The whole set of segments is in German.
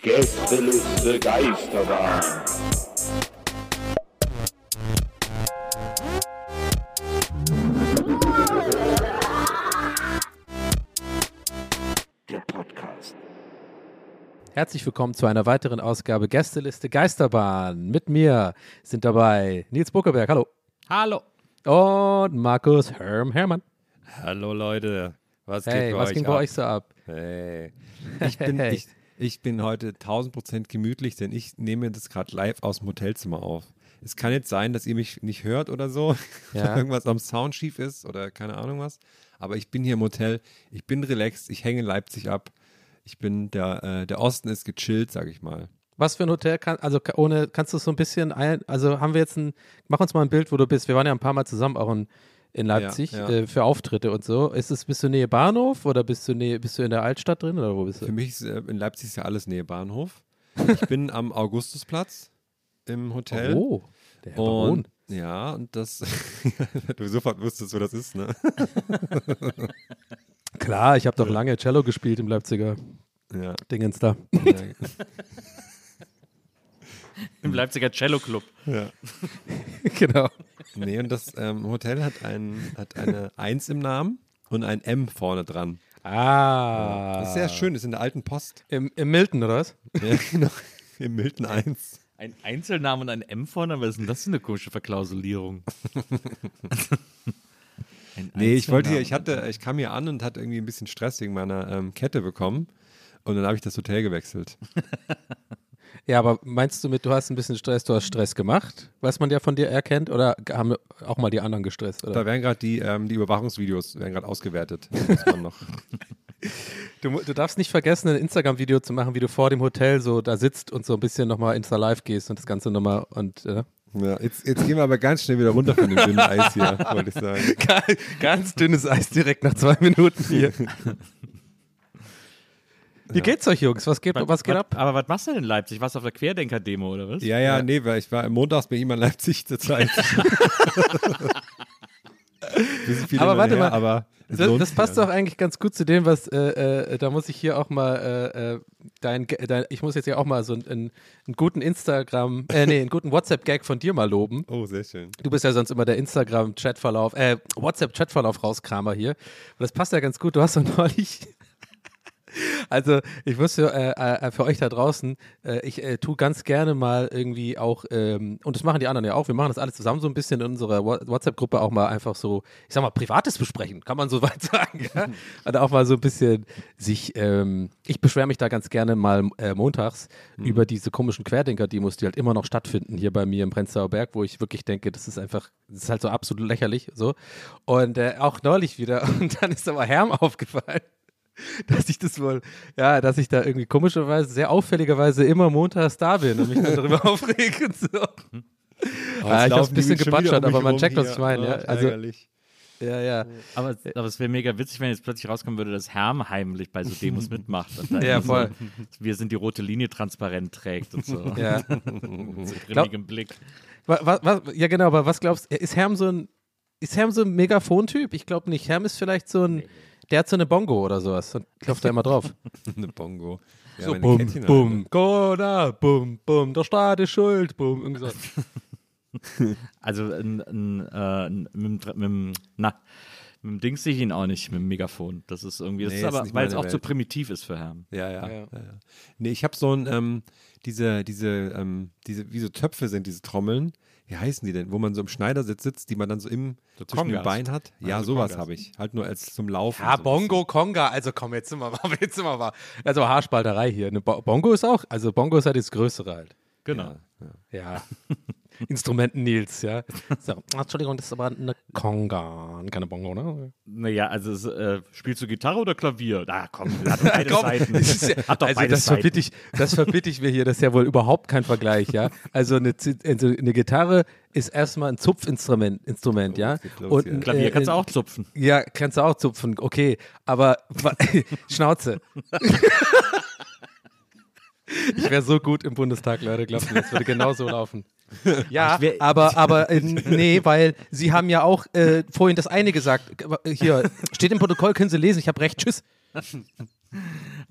Gästeliste Geisterbahn. Der Podcast. Herzlich willkommen zu einer weiteren Ausgabe Gästeliste Geisterbahn. Mit mir sind dabei Nils Buckeberg, hallo. Hallo. Und Markus Herm Hermann. Hallo Leute. Was Hey, geht bei was euch ging ab? bei euch so ab? Hey. Ich bin, Hey. ich, ich bin heute 1000 Prozent gemütlich, denn ich nehme das gerade live aus dem Hotelzimmer auf. Es kann jetzt sein, dass ihr mich nicht hört oder so, Ja. irgendwas am Sound schief ist oder keine Ahnung was. Aber ich bin hier im Hotel, ich bin relaxed, ich hänge in Leipzig ab. Ich bin, der, äh, der Osten ist gechillt, sag ich mal. Was für ein Hotel kann, also ohne, kannst du es so ein bisschen ein, also haben wir jetzt ein, mach uns mal ein Bild, wo du bist. Wir waren ja ein paar Mal zusammen auch in, in Leipzig ja. Äh, für Auftritte und so. Ist es, bist du Nähe Bahnhof oder bist du Nähe, bist du in der Altstadt drin oder wo bist Für du? mich ist äh, in Leipzig ist ja alles Nähe Bahnhof. Ich bin am Augustusplatz im Hotel. Oh, der Herr Baron. Und ja, und das, du sofort wusstest, wo das ist, ne? Klar, ich habe doch lange Cello gespielt im Leipziger Ja. Dingens da. ja. Im Leipziger Cello Club. ja. genau. Nee, und das ähm, Hotel hat, ein, hat eine Eins im Namen und ein M vorne dran. Ah. Das ist sehr schön, das ist in der alten Post. Im, Im Milton, oder was? Ja, genau. Im Milton 1. Ein Einzelname und ein M vorne, was ist denn das für eine komische Verklausulierung? Ein Nee, ich wollte hier, Einzelname. ich hatte, ich kam hier an und hatte irgendwie ein bisschen Stress wegen meiner ähm, Kette bekommen. Und dann habe ich das Hotel gewechselt. Ja, aber meinst du mit, du hast ein bisschen Stress, du hast Stress gemacht, was man ja von dir erkennt, oder haben auch mal die anderen gestresst? Da Oder? werden gerade die, ähm, die Überwachungsvideos werden gerade ausgewertet. Das muss man noch. Du, du darfst nicht vergessen, ein Instagram-Video zu machen, wie du vor dem Hotel so da sitzt und so ein bisschen nochmal Insta Live gehst und das Ganze nochmal und äh, Ja, jetzt, jetzt gehen wir aber ganz schnell wieder runter von dem dünnen Eis hier, wollte ich sagen. ganz dünnes Eis direkt nach zwei Minuten hier. Wie geht's euch, Jungs? Was geht, was geht ab? Aber was machst du denn in Leipzig? Warst du auf der Querdenker-Demo oder was? Ja, ja, nee, weil ich war montags bei ihm in Leipzig zur Zeit. Aber warte her, mal, aber Das, das passt ja. doch eigentlich ganz gut zu dem, was, äh, äh, da muss ich hier auch mal, äh, äh, dein, dein, ich muss jetzt ja auch mal so einen, einen, einen guten Instagram, äh, nee, einen guten WhatsApp-Gag von dir mal loben. Oh, sehr schön. Du bist ja sonst immer der Instagram-Chatverlauf, äh, WhatsApp-Chatverlauf rauskramer hier. Und das passt ja ganz gut. Du hast doch neulich. Also, ich muss für, äh, äh, für euch da draußen, äh, ich äh, tue ganz gerne mal irgendwie auch, ähm, und das machen die anderen ja auch, wir machen das alles zusammen so ein bisschen in unserer WhatsApp-Gruppe auch mal einfach so, ich sag mal, Privates besprechen, kann man so weit sagen, ja? Und auch mal so ein bisschen sich, ähm, ich beschwere mich da ganz gerne mal äh, montags über diese komischen Querdenker-Demos, die halt immer noch stattfinden hier bei mir im Prenzlauer Berg, wo ich wirklich denke, das ist einfach, das ist halt so absolut lächerlich, so. Und äh, auch neulich wieder, und dann ist aber Herm aufgefallen dass ich das wohl, ja, dass ich da irgendwie komischerweise, sehr auffälligerweise immer montags da bin und mich dann darüber aufrege und so. Oh, Ah, ich laufen ein bisschen mich aber man checkt, was ich meine, ja. Oh, Also- ärgerlich. Ja, ja. Aber, aber es wäre mega witzig, wenn jetzt plötzlich rauskommen würde, dass Herm heimlich bei so Demos mitmacht. Und da Ja, voll. So, wir sind die rote Linie transparent trägt und so. ja. Mit so grimmigem Blick. Wa- wa- wa- ja, genau, aber was glaubst du, ist Herm so ein, ist Herm so ein Megafon-Typ? Ich glaube nicht. Herm ist vielleicht so ein, der hat so eine Bongo oder sowas und klopft da immer drauf. Eine Bongo. Ja, so, bum, Kettchen bum, Corona, bum, bum, der Staat ist schuld, bum, irgendwie so. Also ein, ein, äh, ein, mit, mit, na, Mit dem Dings sehe ich ihn auch nicht, mit dem Megafon. Das ist irgendwie, das Nee, ist aber, weil es auch zu primitiv ist für Herrn. Ja, ja. Ja. ja. ja, Nee, ich habe so ein, ähm, diese, diese, ähm, diese, wie so Töpfe sind diese Trommeln. Wie heißen die denn? Wo man so im Schneidersitz sitzt, die man dann so im So zwischen Kongas. Beinen hat. Ja, Also sowas Kongas. habe ich. Halt nur als zum Laufen. Ja, Bongo, Konga, also komm, jetzt sind wir mal, jetzt sind wir mal. Also Haarspalterei hier. Bongo ist auch, also Bongo ist halt das Größere halt. Genau. Ja. Instrumenten Nils, ja. So, Entschuldigung, das ist aber eine Konga, und keine Bongo, ne? Naja, also äh, spielst du Gitarre oder Klavier? Na komm, hat doch beide Komm, Seiten. ja, hat doch also beide das verbitte, ich, das verbitte ich mir hier, das ist ja wohl überhaupt kein Vergleich, ja. Also eine, also eine Gitarre ist erstmal ein Zupfinstrument, Instrument, ja. geht's los Und ein, Klavier äh, kannst du ein- auch zupfen. Ja, kannst du auch zupfen, okay. Aber Schnauze. Ich wäre so gut im Bundestag, Leute, glaubt mir, das würde genauso laufen. Ja, wär- aber, aber äh, nee, weil Sie haben ja auch äh, vorhin das eine gesagt. Hier, steht im Protokoll, können Sie lesen, ich habe recht, tschüss.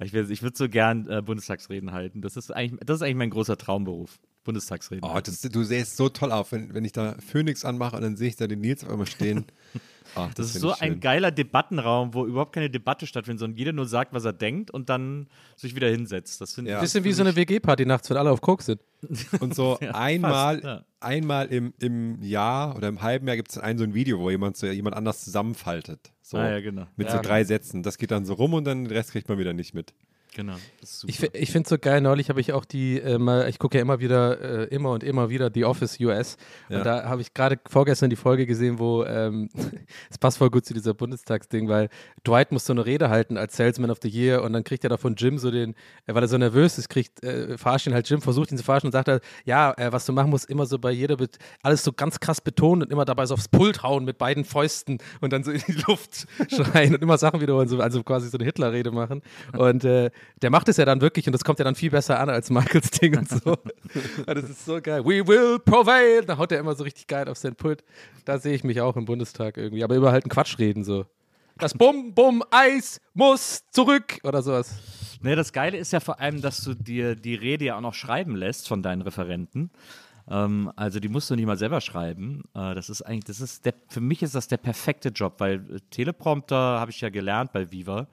Ich, ich würde so gern äh, Bundestagsreden halten. Das ist, eigentlich, das ist eigentlich mein großer Traumberuf. Bundestagsreden. Oh, das, du sähst so toll auf, wenn, wenn ich da Phoenix anmache und dann sehe ich da den Nils auf einmal stehen. Ach, Das ist find so ein geiler Debattenraum, wo überhaupt keine Debatte stattfindet, sondern jeder nur sagt, was er denkt und dann sich wieder hinsetzt. Das finde Ja. ich. Bisschen wie so eine WG-Party nachts, wenn alle auf Koks sind. Und so Ja, einmal, fast, ja. einmal im, im Jahr oder im halben Jahr gibt es ein so ein Video, wo jemand so jemand anders zusammenfaltet. So, Ah, ja, genau. Mit Ja. so drei Sätzen. Das geht dann so rum und dann den Rest kriegt man wieder nicht mit. Genau. Das ist super. Ich, ich finde es so geil, neulich habe ich auch die, äh, mal, ich gucke ja immer wieder, äh, immer und immer wieder The Office US. Ja. Und da habe ich gerade vorgestern die Folge gesehen, wo, ähm, es passt voll gut zu dieser Bundestagsding, weil Dwight muss so eine Rede halten als Salesman of the Year und dann kriegt er da von Jim so den, äh, weil er so nervös ist, kriegt, äh, verarscht ihn halt Jim, versucht ihn zu verarschen und sagt halt, ja, äh, was du machen musst, immer so bei jeder, Bet alles so ganz krass betonen und immer dabei so aufs Pult hauen mit beiden Fäusten und dann so in die Luft schreien und immer Sachen wiederholen, so, also quasi so eine Hitler-Rede machen. Und äh, der macht es ja dann wirklich und das kommt ja dann viel besser an als Michaels Ding und so. das ist so geil. We will prevail. Da haut er immer so richtig geil auf sein Pult. Da sehe ich mich auch im Bundestag irgendwie. Aber über halt einen Quatsch reden so. Das Bum, Bum, Eis muss zurück oder sowas. Nee, das Geile ist ja vor allem, dass du dir die Rede ja auch noch schreiben lässt von deinen Referenten. Ähm, also die musst du nicht mal selber schreiben. Äh, das ist eigentlich, das ist der, für mich ist das der perfekte Job, weil äh, Teleprompter habe ich ja gelernt bei Viva.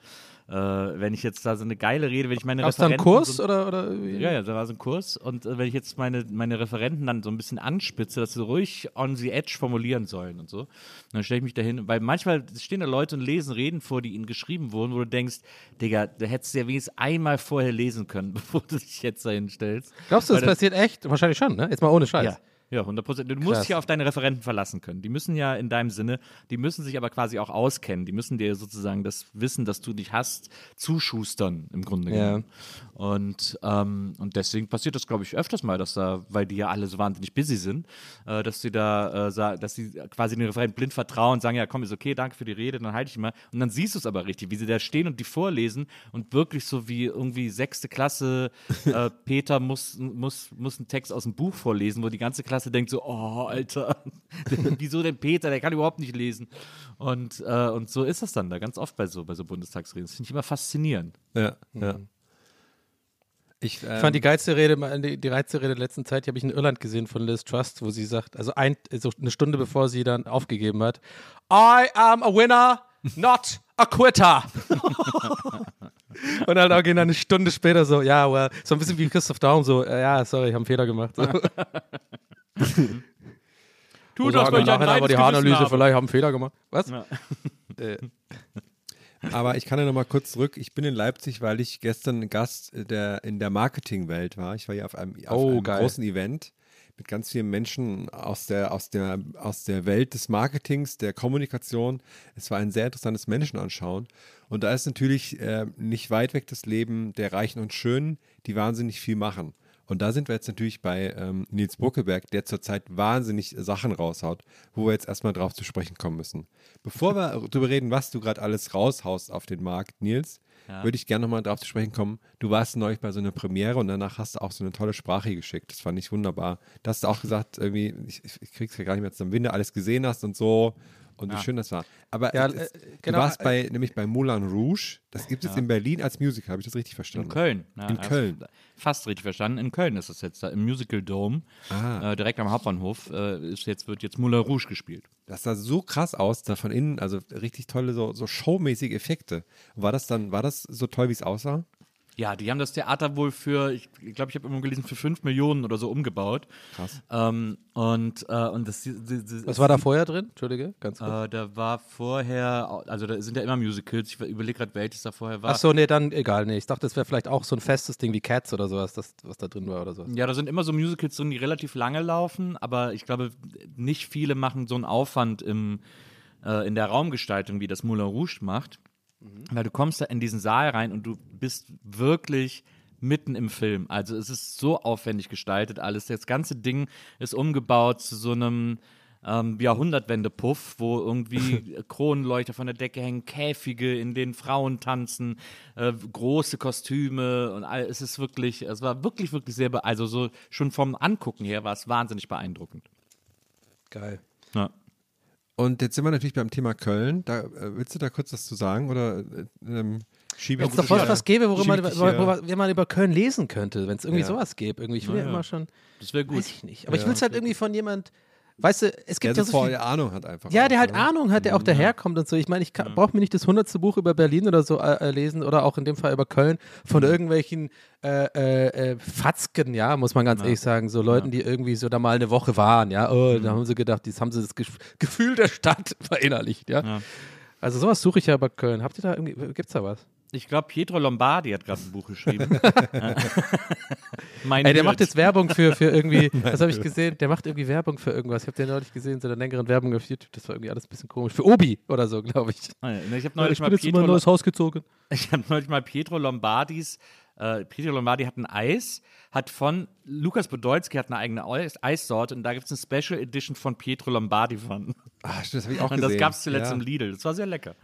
Äh, wenn ich jetzt da so eine geile Rede, wenn ich meine Gab es da einen Referenten Kurs so, oder? oder? Ja, ja, da war so ein Kurs. Und äh, wenn ich jetzt meine, meine Referenten dann so ein bisschen anspitze, dass sie ruhig on the edge formulieren sollen und so, dann stelle ich mich dahin, weil manchmal stehen da Leute und lesen Reden vor, die ihnen geschrieben wurden, wo du denkst, Digga, da hättest du ja wenigstens einmal vorher lesen können, bevor du dich jetzt dahin stellst. Glaubst du, das Weil passiert echt? Wahrscheinlich schon, ne? Jetzt mal ohne Scheiß. ja. Ja, 100 Prozent. Du musst Krass. dich ja auf deine Referenten verlassen können. Die müssen ja in deinem Sinne, die müssen sich aber quasi auch auskennen. Die müssen dir sozusagen das Wissen, das du nicht hast, zuschustern im Grunde Ja. genommen. Und, ähm, und deswegen passiert das, glaube ich, öfters mal, dass da, weil die ja alle so wahnsinnig busy sind, äh, dass sie da, äh, dass sie quasi den Referenten blind vertrauen und sagen, ja komm, ist okay, danke für die Rede, dann halte ich mal. Und dann siehst du es aber richtig, wie sie da stehen und die vorlesen und wirklich so wie irgendwie sechste Klasse, äh, Peter muss, muss, muss einen Text aus dem Buch vorlesen, wo die ganze Klasse denkt so, oh, Alter, wieso denn Peter, der kann überhaupt nicht lesen. Und, äh, und so ist das dann da ganz oft bei so, bei so Bundestagsreden. Das finde ich immer faszinierend. Ja, ja. Ich, ähm, Ich fand die geilste Rede, die, die geilste Rede der letzten Zeit, die habe ich in Irland gesehen von Liz Trust, wo sie sagt, also ein, so eine Stunde bevor sie dann aufgegeben hat, I am a winner, not a quitter. Und dann auch gehen dann eine Stunde später so, ja, well, so ein bisschen wie Christoph Daum, so, äh, ja, sorry, ich habe einen Fehler gemacht. So. Tu Und sagen nachher aber die Haaranalyse, vielleicht haben einen Fehler gemacht. Was? Ja. Äh, Aber ich kann ja noch mal kurz zurück. Ich bin in Leipzig, weil ich gestern Gast der, in der Marketingwelt war. Ich war hier auf einem, auf Oh, einem großen Event mit ganz vielen Menschen aus der, aus, der, aus der Welt des Marketings, der Kommunikation. Es war ein sehr interessantes Menschenanschauen. Und da ist natürlich äh, nicht weit weg das Leben der Reichen und Schönen, die wahnsinnig viel machen. Und da sind wir jetzt natürlich bei ähm, Nils Buckeberg, der zurzeit wahnsinnig Sachen raushaut, wo wir jetzt erstmal drauf zu sprechen kommen müssen. Bevor wir darüber reden, was du gerade alles raushaust auf den Markt, Nils, würde ich gerne nochmal drauf zu sprechen kommen. Du warst neulich bei so einer Premiere und danach hast du auch so eine tolle Sprache geschickt. Das fand ich wunderbar. Da hast du auch gesagt, irgendwie, ich, ich krieg's ja gar nicht mehr zusammen, wenn du alles gesehen hast und so. Und wie schön das war. Aber Ja, es, äh, genau, du warst bei, nämlich bei Moulin Rouge. Das gibt es in Berlin als Musical. Habe ich das richtig verstanden? In Köln. Ja, In Köln. Fast richtig verstanden. In Köln ist es jetzt da im Musical Dome, Ah. äh, direkt am Hauptbahnhof. Äh, ist jetzt, wird jetzt Moulin Rouge gespielt. Das sah so krass aus, da von innen, also richtig tolle, so, so showmäßige Effekte. War das dann, war das so toll, wie es aussah? Ja, die haben das Theater wohl für, ich glaube, ich habe immer gelesen, für 5 Millionen oder so umgebaut. Krass. Ähm, und, äh, und das, die- die- Was war da vorher drin? Entschuldige, ganz kurz. Äh, da war vorher, also da sind ja immer Musicals, ich überlege gerade, welches da vorher war. Ach so, nee, dann egal. Nee, ich dachte, das wäre vielleicht auch so ein festes Ding wie Cats oder sowas, das, was da drin war oder sowas. Ja, da sind immer so Musicals drin, die relativ lange laufen, aber ich glaube, nicht viele machen so einen Aufwand im, äh, in der Raumgestaltung, wie das Moulin Rouge macht. Weil du kommst da in diesen Saal rein und du bist wirklich mitten im Film. Also es ist so aufwendig gestaltet alles. Das ganze Ding ist umgebaut zu so einem ähm, Jahrhundertwende-Puff, wo irgendwie Kronleuchter von der Decke hängen, Käfige, in denen Frauen tanzen, äh, große Kostüme und all, es ist wirklich, es war wirklich, wirklich sehr, also so schon vom Angucken her war es wahnsinnig beeindruckend. Geil. Ja. Und jetzt sind wir natürlich beim Thema Köln. Da, äh, willst du da kurz was zu sagen? Oder äh, ähm, schiebe Wenn ich es doch was, was gäbe, worüber man, worüber- wenn man über Köln lesen könnte, wenn es irgendwie Ja. sowas gäbe. Irgendwie. Ich will ja, Ja, ja. immer schon. Das wäre gut. Weiß ich nicht. Aber ich will es halt irgendwie von jemand. Weißt du, es gibt der ja so viel, Ahnung hat einfach. Ja, der halt ne? Ahnung hat, der auch daherkommt und so. Ich meine, ich brauche mir nicht das hundertste Buch über Berlin oder so äh, äh, lesen oder auch in dem Fall über Köln von irgendwelchen äh, äh, äh, Fatzken, ja, muss man ganz ehrlich sagen. So Leuten, die irgendwie so da mal eine Woche waren, ja. Oh, da haben sie gedacht, jetzt haben sie das Gef- Gefühl der Stadt verinnerlicht, ja. Ja. Also sowas suche ich ja über Köln. Habt ihr da irgendwie, gibt's da was? Ich glaube, Pietro Lombardi hat gerade ein Buch geschrieben. Ey, der macht jetzt Werbung für, für irgendwie, was habe ich gesehen? Der macht irgendwie Werbung für irgendwas. Ich habe den neulich gesehen, so eine längeren Werbung auf YouTube. Das war irgendwie alles ein bisschen komisch. Für Obi oder so, glaube ich. Ah, ja, Ich habe neulich, ich mal bin jetzt in Pietro mein neues Haus gezogen. Ich habe neulich mal Pietro Lombardis, äh, Pietro Lombardi hat ein Eis, hat von, Lukas Podolski hat eine eigene Eis Eissorte und da gibt es eine Special Edition von Pietro Lombardi von. Stimmt, das habe ich auch Und gesehen. das gab es zuletzt ja. im Lidl. Das war sehr lecker.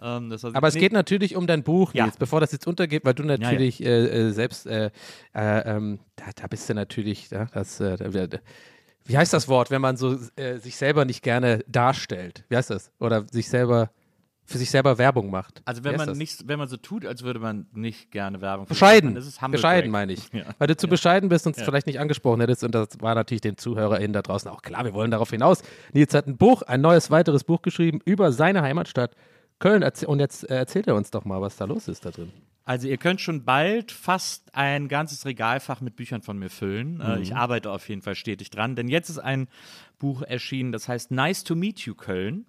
Ähm, das war, Aber es nee, geht natürlich um dein Buch, Ja. Nils, bevor das jetzt untergeht, weil du ja. natürlich Äh, äh, selbst, äh, äh, ähm, da, da bist du natürlich, ja, das, äh, da- da- wie heißt das Wort, wenn man so äh, sich selber nicht gerne darstellt? Wie heißt das? Oder sich selber, für sich selber Werbung macht. Also wenn man das? nicht, wenn man so tut, als würde man nicht gerne Werbung Bescheiden, dann ist bescheiden meine ich. Ja. Weil du zu bescheiden bist und es vielleicht nicht angesprochen hättest und das war natürlich den ZuhörerInnen da draußen auch klar, wir wollen darauf hinaus. Nils hat ein Buch, ein neues weiteres Buch geschrieben über seine Heimatstadt Köln und jetzt äh, erzählt er uns doch mal, was da los ist da drin. Also ihr könnt schon bald fast ein ganzes Regalfach mit Büchern von mir füllen. Äh, ich arbeite auf jeden Fall stetig dran, denn jetzt ist ein Buch erschienen, das heißt Nice to Meet You Köln.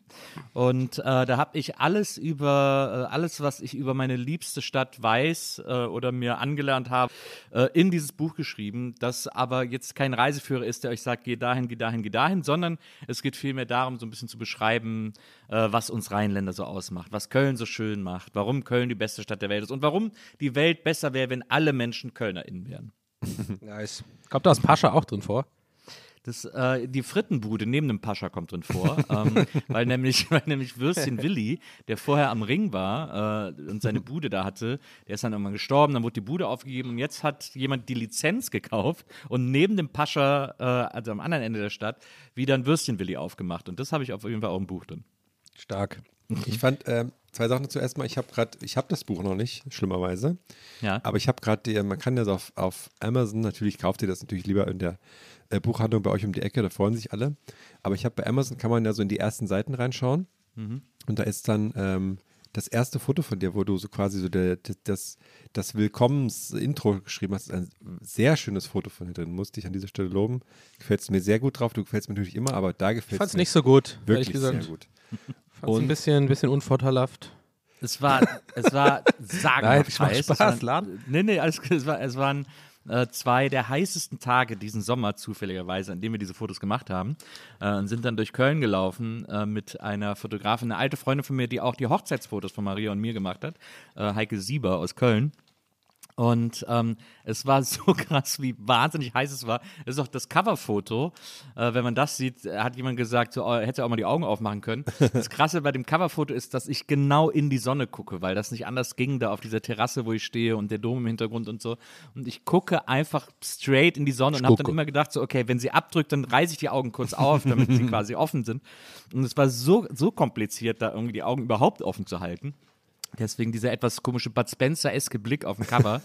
Und äh, da habe ich alles über, äh, alles, was ich über meine liebste Stadt weiß äh, oder mir angelernt habe, äh, in dieses Buch geschrieben, das aber jetzt kein Reiseführer ist, der euch sagt, geh dahin, geh dahin, geh dahin, sondern es geht vielmehr darum, so ein bisschen zu beschreiben, äh, was uns Rheinländer so ausmacht, was Köln so schön macht, warum Köln die beste Stadt der Welt ist und warum die Welt besser wäre, wenn alle Menschen KölnerInnen wären. Nice. Kommt da aus Pascha auch drin vor? Das, äh, die Frittenbude neben dem Pascha kommt drin vor, ähm, weil, nämlich, weil nämlich Würstchen Willi, der vorher am Ring war äh, und seine Bude da hatte, der ist dann irgendwann gestorben, dann wurde die Bude aufgegeben und jetzt hat jemand die Lizenz gekauft und neben dem Pascha, äh, also am anderen Ende der Stadt, wieder ein Würstchen Willi aufgemacht. Und das habe ich auf jeden Fall auch im Buch drin. Stark. Ich fand ähm, zwei Sachen zuerst mal. Ich habe gerade, ich habe das Buch noch nicht, schlimmerweise. Ja. Aber ich habe gerade, man kann das auf, auf Amazon, natürlich kauft ihr das natürlich lieber in der äh, Buchhandlung bei euch um die Ecke, da freuen sich alle. Aber ich habe bei Amazon, kann man ja so in die ersten Seiten reinschauen. Und da ist dann ähm, das erste Foto von dir, wo du so quasi so der, das, das Willkommens-Intro geschrieben hast. Ist ein sehr schönes Foto von dir drin. Musste ich an dieser Stelle loben. Gefällt es mir sehr gut drauf. Du gefällst mir natürlich immer, aber da gefällt Ich es fand es mir nicht so gut, wirklich sehr gut. Fand's ein bisschen, ein bisschen unvorteilhaft. Es war, es war sagenhaft Nein, heiß. Spaß, es waren. Nee, nee, alles. Es, war, es waren äh, zwei der heißesten Tage diesen Sommer, zufälligerweise, an dem wir diese Fotos gemacht haben. Äh, und sind dann durch Köln gelaufen äh, mit einer Fotografin, eine alte Freundin von mir, die auch die Hochzeitsfotos von Maria und mir gemacht hat, äh, Heike Sieber aus Köln. Und ähm, es war so krass, wie wahnsinnig heiß es war. Es ist auch das Coverfoto. Äh, wenn man das sieht, äh, hat jemand gesagt, so, oh, hätte auch mal die Augen aufmachen können. Das Krasse bei dem Coverfoto ist, dass ich genau in die Sonne gucke, weil das nicht anders ging, da auf dieser Terrasse, wo ich stehe und der Dom im Hintergrund und so. Und ich gucke einfach straight in die Sonne und habe dann immer gedacht, so, okay, wenn sie abdrückt, dann reiße ich die Augen kurz auf, damit sie quasi offen sind. Und es war so, so kompliziert, da irgendwie die Augen überhaupt offen zu halten. Deswegen dieser etwas komische Bud Spencer-eske Blick auf dem Cover.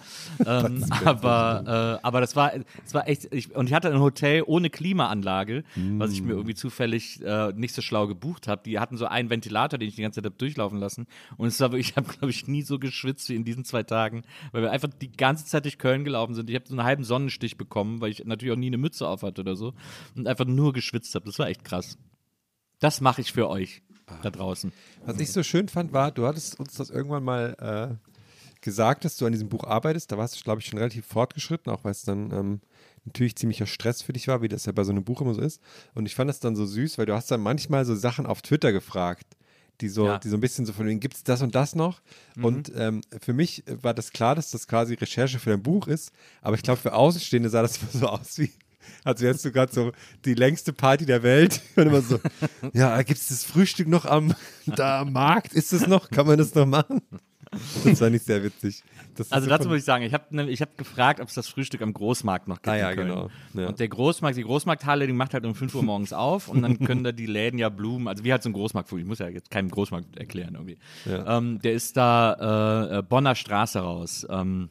ähm, aber, äh, aber das war, das war echt, ich, und ich hatte ein Hotel ohne Klimaanlage, was ich mir irgendwie zufällig äh, nicht so schlau gebucht habe. Die hatten so einen Ventilator, den ich die ganze Zeit habe durchlaufen lassen. Und es war wirklich, ich habe, glaube ich, nie so geschwitzt wie in diesen zwei Tagen, weil wir einfach die ganze Zeit durch Köln gelaufen sind. Ich habe so einen halben Sonnenstich bekommen, weil ich natürlich auch nie eine Mütze auf hatte oder so. Und einfach nur geschwitzt habe. Das war echt krass. Das mache ich für euch da draußen. Was ich so schön fand, war, du hattest uns das irgendwann mal äh, gesagt, dass du an diesem Buch arbeitest. Da warst du, glaube ich, schon relativ fortgeschritten, auch weil es dann ähm, natürlich ziemlicher Stress für dich war, wie das ja bei so einem Buch immer so ist. Und ich fand das dann so süß, weil du hast dann manchmal so Sachen auf Twitter gefragt, die so, Ja. die so ein bisschen so von wegen, gibt es das und das noch? Und ähm, für mich war das klar, dass das quasi Recherche für dein Buch ist, aber ich glaube, für Außenstehende sah das so aus wie, als wärst du gerade so die längste Party der Welt. Und immer so, ja, gibt es das Frühstück noch am, da am Markt? Ist es noch? Kann man das noch machen? Das war nicht sehr witzig. Also so dazu muss ich sagen, ich habe ich hab gefragt, ob es das Frühstück am Großmarkt noch gibt. Ah ja, in Köln. genau. Ja. Und der Großmarkt, die Großmarkthalle, die macht halt um 5 Uhr morgens auf und dann können da die Läden ja Blumen, also wie halt so ein Großmarkt, ich muss ja jetzt keinen Großmarkt erklären irgendwie. Ja. Ähm, der ist da äh, äh, Bonner Straße raus. Ähm,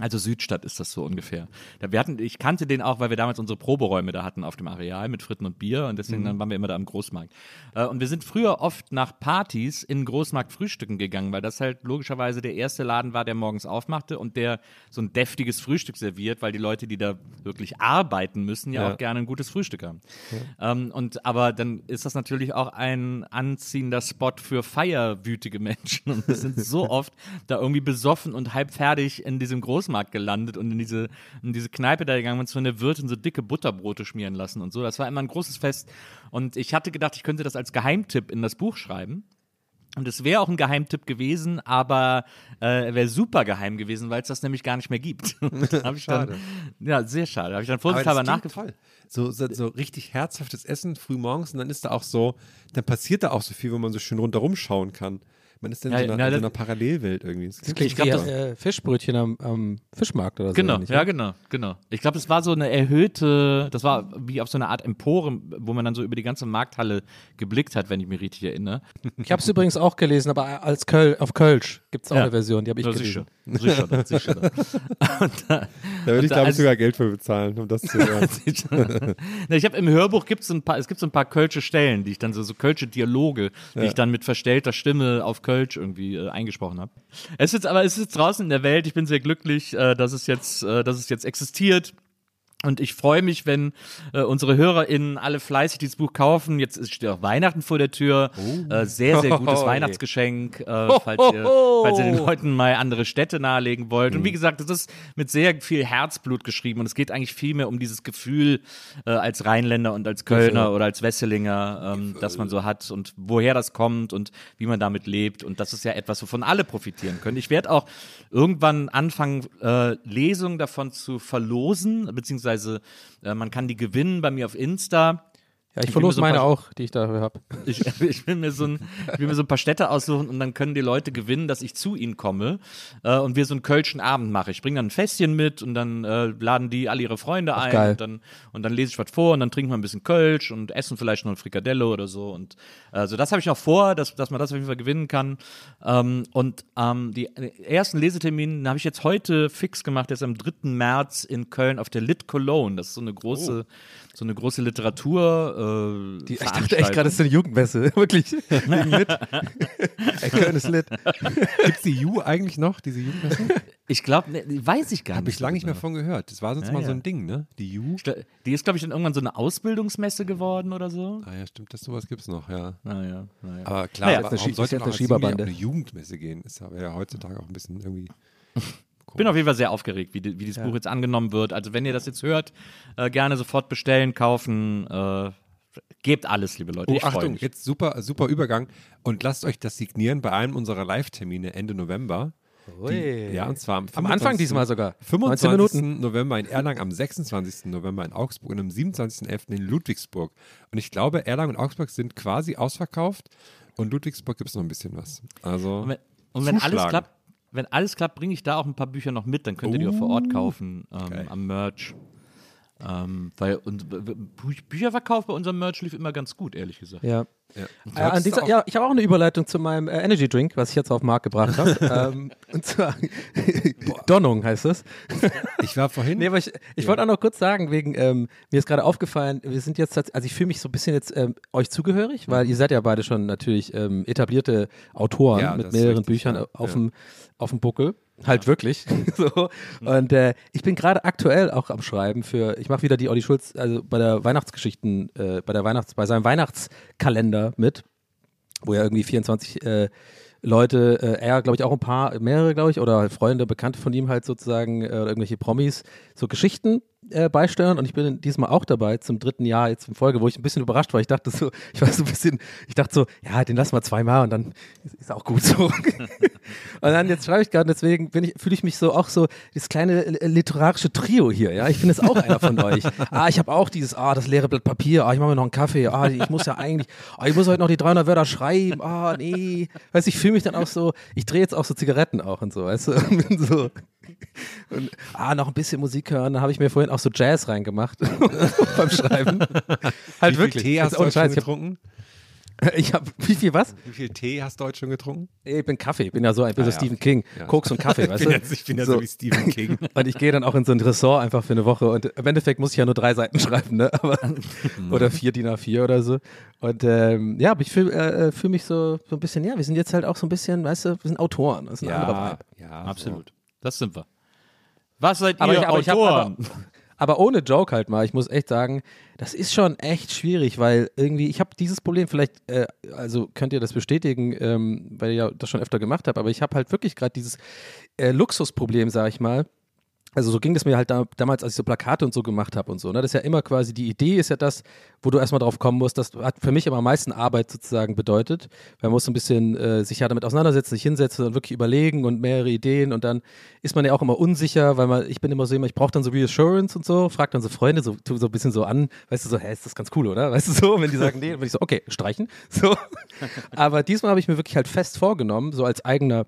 also Südstadt ist das so ungefähr. Da, wir hatten, ich kannte den auch, weil wir damals unsere Proberäume da hatten auf dem Areal mit Fritten und Bier und deswegen dann waren wir immer da am Großmarkt. Äh, und wir sind früher oft nach Partys in den Großmarkt frühstücken gegangen, weil das halt logischerweise der erste Laden war, der morgens aufmachte und der so ein deftiges Frühstück serviert, weil die Leute, die da wirklich arbeiten müssen, ja, Ja. auch gerne ein gutes Frühstück haben. Ähm, und aber dann ist das natürlich auch ein anziehender Spot für feierwütige Menschen. Und wir sind so oft da irgendwie besoffen und halb fertig in diesem Großmarkt gelandet und in diese, in diese Kneipe da gegangen und von der Wirtin so dicke Butterbrote schmieren lassen und so. Das war immer ein großes Fest. Und ich hatte gedacht, ich könnte das als Geheimtipp in das Buch schreiben. Und es wäre auch ein Geheimtipp gewesen, aber äh, er wäre super geheim gewesen, weil es das nämlich gar nicht mehr gibt. Hab ich Schade. Dann, ja, sehr schade. Da habe ich dann vorsichtshalber toll. So, so, so richtig herzhaftes Essen früh morgens und dann ist da auch so, dann passiert da auch so viel, wo man so schön rundherum schauen kann. Man ist dann Ja, in so einer, ja, in so das- einer Parallelwelt irgendwie. Das klingt Ich glaub, glaube, das- äh, Fischbrötchen am, am Fischmarkt oder so. Genau, ja, ne? genau, genau. Ich glaube, es war so eine erhöhte, das war wie auf so eine Art Empore, wo man dann so über die ganze Markthalle geblickt hat, wenn ich mich richtig erinnere. Ich habe es übrigens auch gelesen, aber als Köl auf Kölsch gibt es auch Ja. eine Version, die habe ich Ja, gelesen. da, würde ich, glaube ich, sogar Geld für bezahlen, um das zu hören. Na, ich habe im Hörbuch gibt's so ein paar, es gibt so ein paar Kölsche Stellen, die ich dann so, so Kölsche Dialoge, die ich dann mit verstellter Stimme auf Kölsch irgendwie äh, eingesprochen habe. Es ist jetzt aber es ist jetzt draußen in der Welt. Ich bin sehr glücklich, äh, dass es jetzt, äh, dass es jetzt existiert. Und ich freue mich, wenn äh, unsere HörerInnen alle fleißig dieses Buch kaufen. Jetzt ist- steht auch Weihnachten vor der Tür. Äh, sehr, sehr gutes Oh. Weihnachtsgeschenk, äh, falls, ihr, falls ihr den Leuten mal andere Städte nahelegen wollt. Und wie gesagt, das ist mit sehr viel Herzblut geschrieben. Und es geht eigentlich viel mehr um dieses Gefühl äh, als Rheinländer und als Kölner oder als Wesselinger, ähm, das man so hat und woher das kommt und wie man damit lebt. Und das ist ja etwas, wovon alle profitieren können. Ich werde auch irgendwann anfangen, äh, Lesungen davon zu verlosen, beziehungsweise äh, man kann die gewinnen bei mir auf Insta. Ja, ich verlose so ein meine auch, die ich da habe. Ich, ich, will mir so ein, ich will mir so ein paar Städte aussuchen und dann können die Leute gewinnen, dass ich zu ihnen komme äh, und wir so einen kölschen Abend machen. Ich bringe dann ein Fässchen mit und dann äh, laden die alle ihre Freunde ein und dann, und dann lese ich was vor und dann trinken wir ein bisschen Kölsch und essen vielleicht noch ein Frikadelle oder so. Und also das habe ich noch vor, dass, dass man das auf jeden Fall gewinnen kann. Ähm, und ähm, die ersten Lesetermin habe ich jetzt heute fix gemacht, der ist am 3. März in Köln auf der Lit Cologne. Das ist so eine große, so eine große Literatur. Äh, Die, ich dachte echt gerade, das ist eine Jugendmesse. Wirklich. Wegen Lit. Ey, Köln ist lit. Gibt es die Ju eigentlich noch, diese Jugendmesse? Ich glaube, ne, weiß ich gar Habe nicht. ich lange nicht mehr von gehört. Das war sonst Ja, mal so ja. ein Ding, ne? Die Ju. Ich gl- Die ist, glaube ich, dann irgendwann so eine Ausbildungsmesse geworden oder so. Ah ja, stimmt, das sowas gibt es noch, ja. Naja, naja. Aber klar, Naja, aber ist eine warum Schie- sollte ist man eine als Schieberbande. Jugendlicher auf eine Jugendmesse gehen? Ist aber ja heutzutage auch ein bisschen irgendwie. bin auf jeden Fall sehr aufgeregt, wie, die, wie dieses Buch jetzt angenommen wird. Also, wenn ihr das jetzt hört, äh, gerne sofort bestellen, kaufen. Äh, gebt alles, liebe Leute. Oh, ich Achtung, mich. jetzt super, super Übergang. Und lasst euch das signieren bei einem unserer Live-Termine Ende November. Die, ja, und zwar am, Am Anfang 25. diesmal sogar. 25. 19 Minuten. November in Erlangen, am 26. November in Augsburg und am 27.11. in Ludwigsburg. Und ich glaube, Erlangen und Augsburg sind quasi ausverkauft und Ludwigsburg gibt es noch ein bisschen was. Also, Und wenn, und wenn alles klappt, wenn alles klappt, bringe ich da auch ein paar Bücher noch mit, dann könnt ihr die auch vor Ort kaufen, ähm, am Merch. Ähm, weil und, Bü- Bücherverkauf bei unserem Merch lief immer ganz gut, ehrlich gesagt. Ja. Ja. Äh, dieser, ja, ich habe auch eine Überleitung zu meinem äh, Energy Drink, was ich jetzt auf den Markt gebracht habe. ähm, und zwar Donnung heißt es. Ich war vorhin. Nee, aber ich, ich wollte auch noch kurz sagen, wegen, ähm, mir ist gerade aufgefallen, wir sind jetzt, also ich fühle mich so ein bisschen jetzt ähm, euch zugehörig, weil ihr seid ja beide schon natürlich ähm, etablierte Autoren Ja, mit mehreren richtig, Büchern ja. auf Ja. dem auf dem Buckel. Halt wirklich. so. Und äh, ich bin gerade aktuell auch am Schreiben für, ich mache wieder die Olli Schulz, also bei der Weihnachtsgeschichten, äh, bei der Weihnachts, bei seinem Weihnachtskalender mit, wo ja irgendwie 24 äh, Leute, äh, er glaube ich auch ein paar, mehrere glaube ich, oder Freunde, Bekannte von ihm halt sozusagen, äh, oder irgendwelche Promis, so Geschichten äh, beisteuern und ich bin diesmal auch dabei zum dritten Jahr jetzt in Folge, wo ich ein bisschen überrascht war. Ich dachte so, ich war so ein bisschen, ich dachte so, ja, den lassen wir zweimal und dann ist, ist auch gut so. und dann jetzt schreibe ich gerade, deswegen bin ich, fühle ich mich so auch so, das kleine äh, literarische Trio hier, ja. Ich bin jetzt auch einer von euch. Ah, ich habe auch dieses, ah, das leere Blatt Papier, ah, ich mache mir noch einen Kaffee, ah, ich muss ja eigentlich, ah, ich muss heute noch die 300 Wörter schreiben, ah, nee. Weißt du, ich fühle mich dann auch so, ich drehe jetzt auch so Zigaretten auch und so, weißt du, und bin so. Und, ah, noch ein bisschen Musik hören. Da habe ich mir vorhin auch so Jazz reingemacht beim Schreiben. halt wie wirklich. viel Tee hast du heute schon Scheiß. Getrunken? habe, ich hab, wie viel was? Wie viel Tee hast du heute schon getrunken? Ich bin Kaffee. Ich bin ja so, ich bin Ah, so ja, Stephen okay. King. Ja. Koks und Kaffee, weißt ich du? bin jetzt, ich bin ja so, wie Stephen King. Und ich gehe dann auch in so ein Ressort einfach für eine Woche und im Endeffekt muss ich ja nur drei Seiten schreiben, ne? Aber, oder vier DIN A4 oder so. Und ähm, ja, aber ich fühle äh, fühl mich so, so ein bisschen, ja, wir sind jetzt halt auch so ein bisschen, weißt du, wir sind Autoren. Das ist ein anderer ja, Vibe. ja, Absolut. Das sind wir. Was seid Aber ihr ich, aber, ich hab, Autoren? aber, aber ohne Joke halt mal, ich muss echt sagen, das ist schon echt schwierig, weil irgendwie, ich habe dieses Problem, vielleicht, äh, also könnt ihr das bestätigen, ähm, weil ihr ja das schon öfter gemacht habt, aber ich habe halt wirklich gerade dieses äh, Luxusproblem, sag ich mal. Also so ging es mir halt da, damals, als ich so Plakate und so gemacht habe und so. Ne? Das ist ja immer quasi, die Idee ist ja das, wo du erstmal drauf kommen musst. Das hat für mich immer am meisten Arbeit sozusagen bedeutet. Man muss so ein bisschen äh, sich ja damit auseinandersetzen, sich hinsetzen und wirklich überlegen und mehrere Ideen. Und dann ist man ja auch immer unsicher, weil man, ich bin immer so jemand, ich brauche dann so Reassurance und so, frag dann so Freunde so, so ein bisschen so an, weißt du, so, hä, ist das ganz cool, oder? Weißt du so? Und wenn die sagen, nee, dann bin ich so, okay, streichen. So. Aber diesmal habe ich mir wirklich halt fest vorgenommen, so als eigener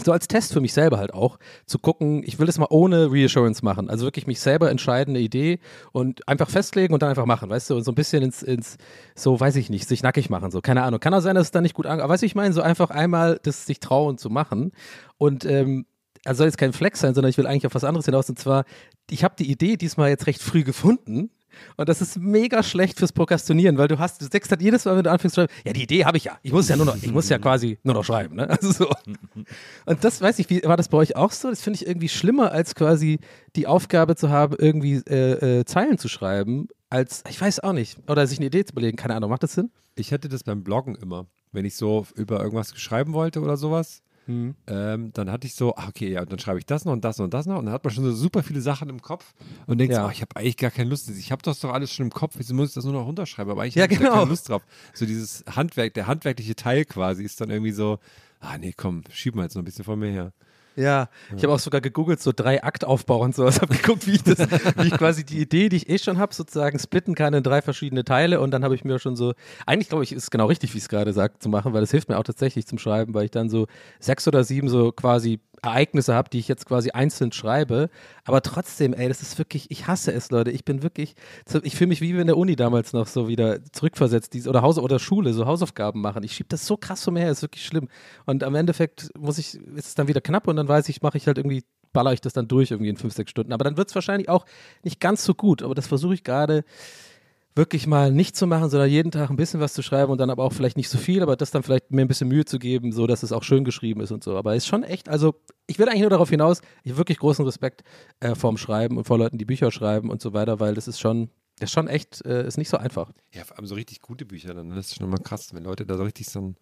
so als Test für mich selber halt auch, zu gucken, ich will das mal ohne Reassurance machen. Also wirklich mich selber entscheiden, eine Idee und einfach festlegen und dann einfach machen, weißt du, und so ein bisschen ins, ins so weiß ich nicht, sich nackig machen, so, keine Ahnung. Kann auch sein, dass es dann nicht gut angeht, aber weißt du, ich meine, so einfach einmal das sich trauen zu machen und ähm, also soll jetzt kein Flex sein, sondern ich will eigentlich auf was anderes hinaus und zwar, ich habe die Idee diesmal jetzt recht früh gefunden und das ist mega schlecht fürs Prokrastinieren, weil du hast, du denkst halt jedes Mal, wenn du anfängst zu schreiben, ja, die Idee habe ich ja. Ich muss ja nur noch, ich muss ja quasi nur noch schreiben, ne? Also so. Und das weiß ich, wie war das bei euch auch so? Das finde ich irgendwie schlimmer, als quasi die Aufgabe zu haben, irgendwie äh, äh, Zeilen zu schreiben, als, ich weiß auch nicht, oder sich eine Idee zu überlegen, keine Ahnung, macht das Sinn? Ich hatte das beim Bloggen immer. Wenn ich so über irgendwas schreiben wollte oder sowas, ähm, dann hatte ich so, ah, okay, ja, und dann schreibe ich das noch und das noch und das noch. Und dann hat man schon so super viele Sachen im Kopf und denkt Ja. so, oh, ich habe eigentlich gar keine Lust. Ich habe das doch alles schon im Kopf, wieso muss ich das nur noch runterschreiben? Aber eigentlich Ja, habe genau. keine Lust drauf. So dieses Handwerk, der handwerkliche Teil quasi ist dann irgendwie so, ah nee, komm, schieb mal jetzt noch ein bisschen vor mir her. Ja, ich habe auch sogar gegoogelt, so drei Aktaufbau und sowas. Habe geguckt, wie ich das, wie ich quasi die Idee, die ich eh schon habe, sozusagen splitten kann in drei verschiedene Teile. Und dann habe ich mir schon so, eigentlich glaube ich, ist es genau richtig, wie es gerade sagt, zu machen, weil das hilft mir auch tatsächlich zum Schreiben, weil ich dann so sechs oder sieben so quasi Ereignisse habe, die ich jetzt quasi einzeln schreibe. Aber trotzdem, ey, das ist wirklich, ich hasse es, Leute. Ich bin wirklich, ich fühle mich wie in der Uni damals noch so wieder zurückversetzt, oder Haus oder Schule, so Hausaufgaben machen. Ich schiebe das so krass vor mir her, ist wirklich schlimm. Und am Endeffekt muss ich, ist es dann wieder knapp und dann weiß ich, mache ich halt irgendwie, baller ich das dann durch irgendwie in fünf, sechs Stunden. Aber dann wird es wahrscheinlich auch nicht ganz so gut. Aber das versuche ich gerade wirklich mal nicht zu machen, sondern jeden Tag ein bisschen was zu schreiben und dann aber auch vielleicht nicht so viel, aber das dann vielleicht mir ein bisschen Mühe zu geben, so dass es auch schön geschrieben ist und so. Aber es ist schon echt, also ich will eigentlich nur darauf hinaus, ich habe wirklich großen Respekt äh, vorm Schreiben und vor Leuten, die Bücher schreiben und so weiter, weil das ist schon, das ist schon echt, äh, ist nicht so einfach. Ja, vor allem so richtig gute Bücher, dann das ist schon immer krass, wenn Leute da so richtig so ein,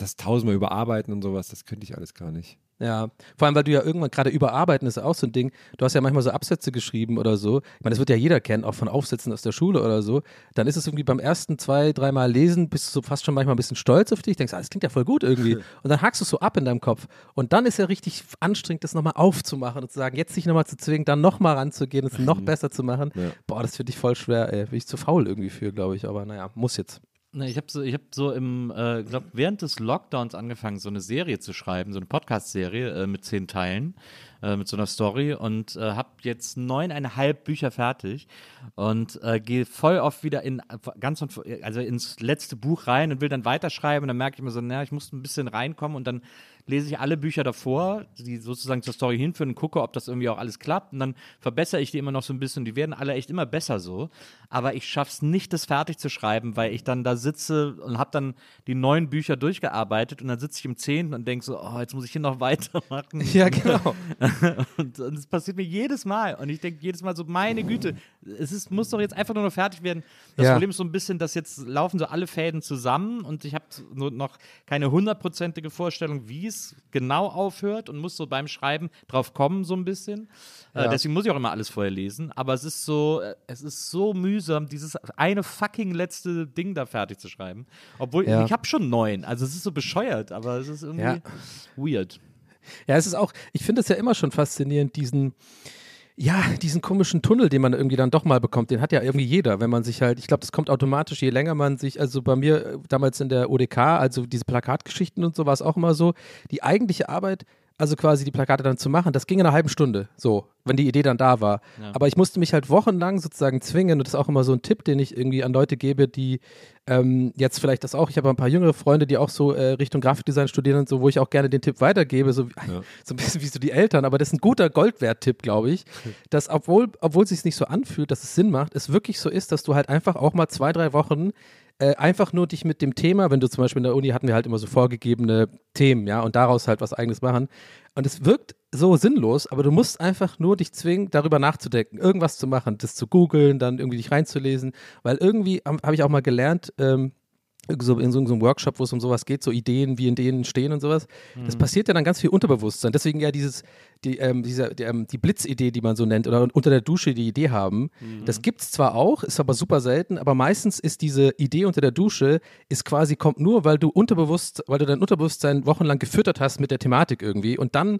das tausendmal überarbeiten und sowas, das könnte ich alles gar nicht. Ja, vor allem, weil du ja irgendwann gerade überarbeiten ist ja auch so ein Ding. Du hast ja manchmal so Absätze geschrieben oder so. Ich meine, das wird ja jeder kennen, auch von Aufsätzen aus der Schule oder so. Dann ist es irgendwie beim ersten zwei, dreimal lesen, bist du so fast schon manchmal ein bisschen stolz auf dich, denkst, ah, das klingt ja voll gut irgendwie. Und dann hakst du es so ab in deinem Kopf. Und dann ist ja richtig anstrengend, das nochmal aufzumachen und zu sagen, jetzt sich nochmal zu zwingen, dann nochmal ranzugehen, es noch besser zu machen. Ja. Boah, das finde ich voll schwer, ey. Bin ich zu faul irgendwie für, glaube ich. Aber naja, muss jetzt. Ne, ich habe so, hab so im, äh, glaube während des Lockdowns angefangen, so eine Serie zu schreiben, so eine Podcast-Serie äh, mit zehn Teilen. äh, mit so einer Story und äh, habe jetzt neuneinhalb Bücher fertig und äh, gehe voll oft wieder in ganz von- also ins letzte Buch rein und will dann weiterschreiben und dann merke ich mir so, naja, ich muss ein bisschen reinkommen und dann lese ich alle Bücher davor, die sozusagen zur Story hinführen und gucke, ob das irgendwie auch alles klappt. Und dann verbessere ich die immer noch so ein bisschen. Die werden alle echt immer besser so. Aber ich schaffe es nicht, das fertig zu schreiben, weil ich dann da sitze und habe dann die neun Bücher durchgearbeitet und dann sitze ich im zehnten und denke so, oh, jetzt muss ich hier noch weitermachen. Ja, genau. und, und das passiert mir jedes Mal. Und ich denke jedes Mal so, meine Güte, es ist, muss doch jetzt einfach nur noch fertig werden. Das Ja. Problem ist so ein bisschen, dass jetzt laufen so alle Fäden zusammen und ich habe nur noch keine hundertprozentige Vorstellung, wie es genau aufhört und muss so beim Schreiben drauf kommen, so ein bisschen. Äh, Ja. deswegen muss ich auch immer alles vorher lesen. Aber es ist so, äh, es ist so mühsam, dieses eine fucking letzte Ding da fertig zu schreiben. Obwohl, Ja. ich habe schon neun. Also es ist so bescheuert, aber es ist irgendwie weird. Ja, es ist auch, ich finde es ja immer schon faszinierend, diesen, ja, diesen komischen Tunnel, den man irgendwie dann doch mal bekommt, den hat ja irgendwie jeder, wenn man sich halt, ich glaube, das kommt automatisch, je länger man sich, also bei mir äh, damals in der ODK, also diese Plakatgeschichten und so war es auch immer so, die eigentliche Arbeit, also quasi die Plakate dann zu machen, das ging in einer halben Stunde, so, wenn die Idee dann da war. Aber ich musste mich halt wochenlang sozusagen zwingen und das ist auch immer so ein Tipp, den ich irgendwie an Leute gebe, die ähm, jetzt vielleicht das auch, ich habe ein paar jüngere Freunde, die auch so äh, Richtung Grafikdesign studieren und so, wo ich auch gerne den Tipp weitergebe, so, wie- so ein bisschen wie so die Eltern, aber das ist ein guter Goldwert-Tipp, glaube ich, dass obwohl, obwohl es sich nicht so anfühlt, dass es Sinn macht, es wirklich so ist, dass du halt einfach auch mal zwei, drei Wochen äh, einfach nur dich mit dem Thema, wenn du zum Beispiel in der Uni hatten wir halt immer so vorgegebene Themen, ja, und daraus halt was eigenes machen. Und es wirkt so sinnlos, aber du musst einfach nur dich zwingen, darüber nachzudenken, irgendwas zu machen, das zu googeln, dann irgendwie dich reinzulesen, weil irgendwie habe hab ich auch mal gelernt, ähm, so in so, einem Workshop, wo es um sowas geht, so Ideen, wie in denen stehen und sowas. Das passiert ja dann ganz viel Unterbewusstsein. Deswegen ja dieses, die, ähm, dieser, die, ähm, die Blitzidee, die man so nennt, oder unter der Dusche die Idee haben. Das gibt es zwar auch, ist aber super selten, aber meistens ist diese Idee unter der Dusche, ist quasi, kommt nur, weil du unterbewusst, weil du dein Unterbewusstsein wochenlang gefüttert hast mit der Thematik irgendwie und dann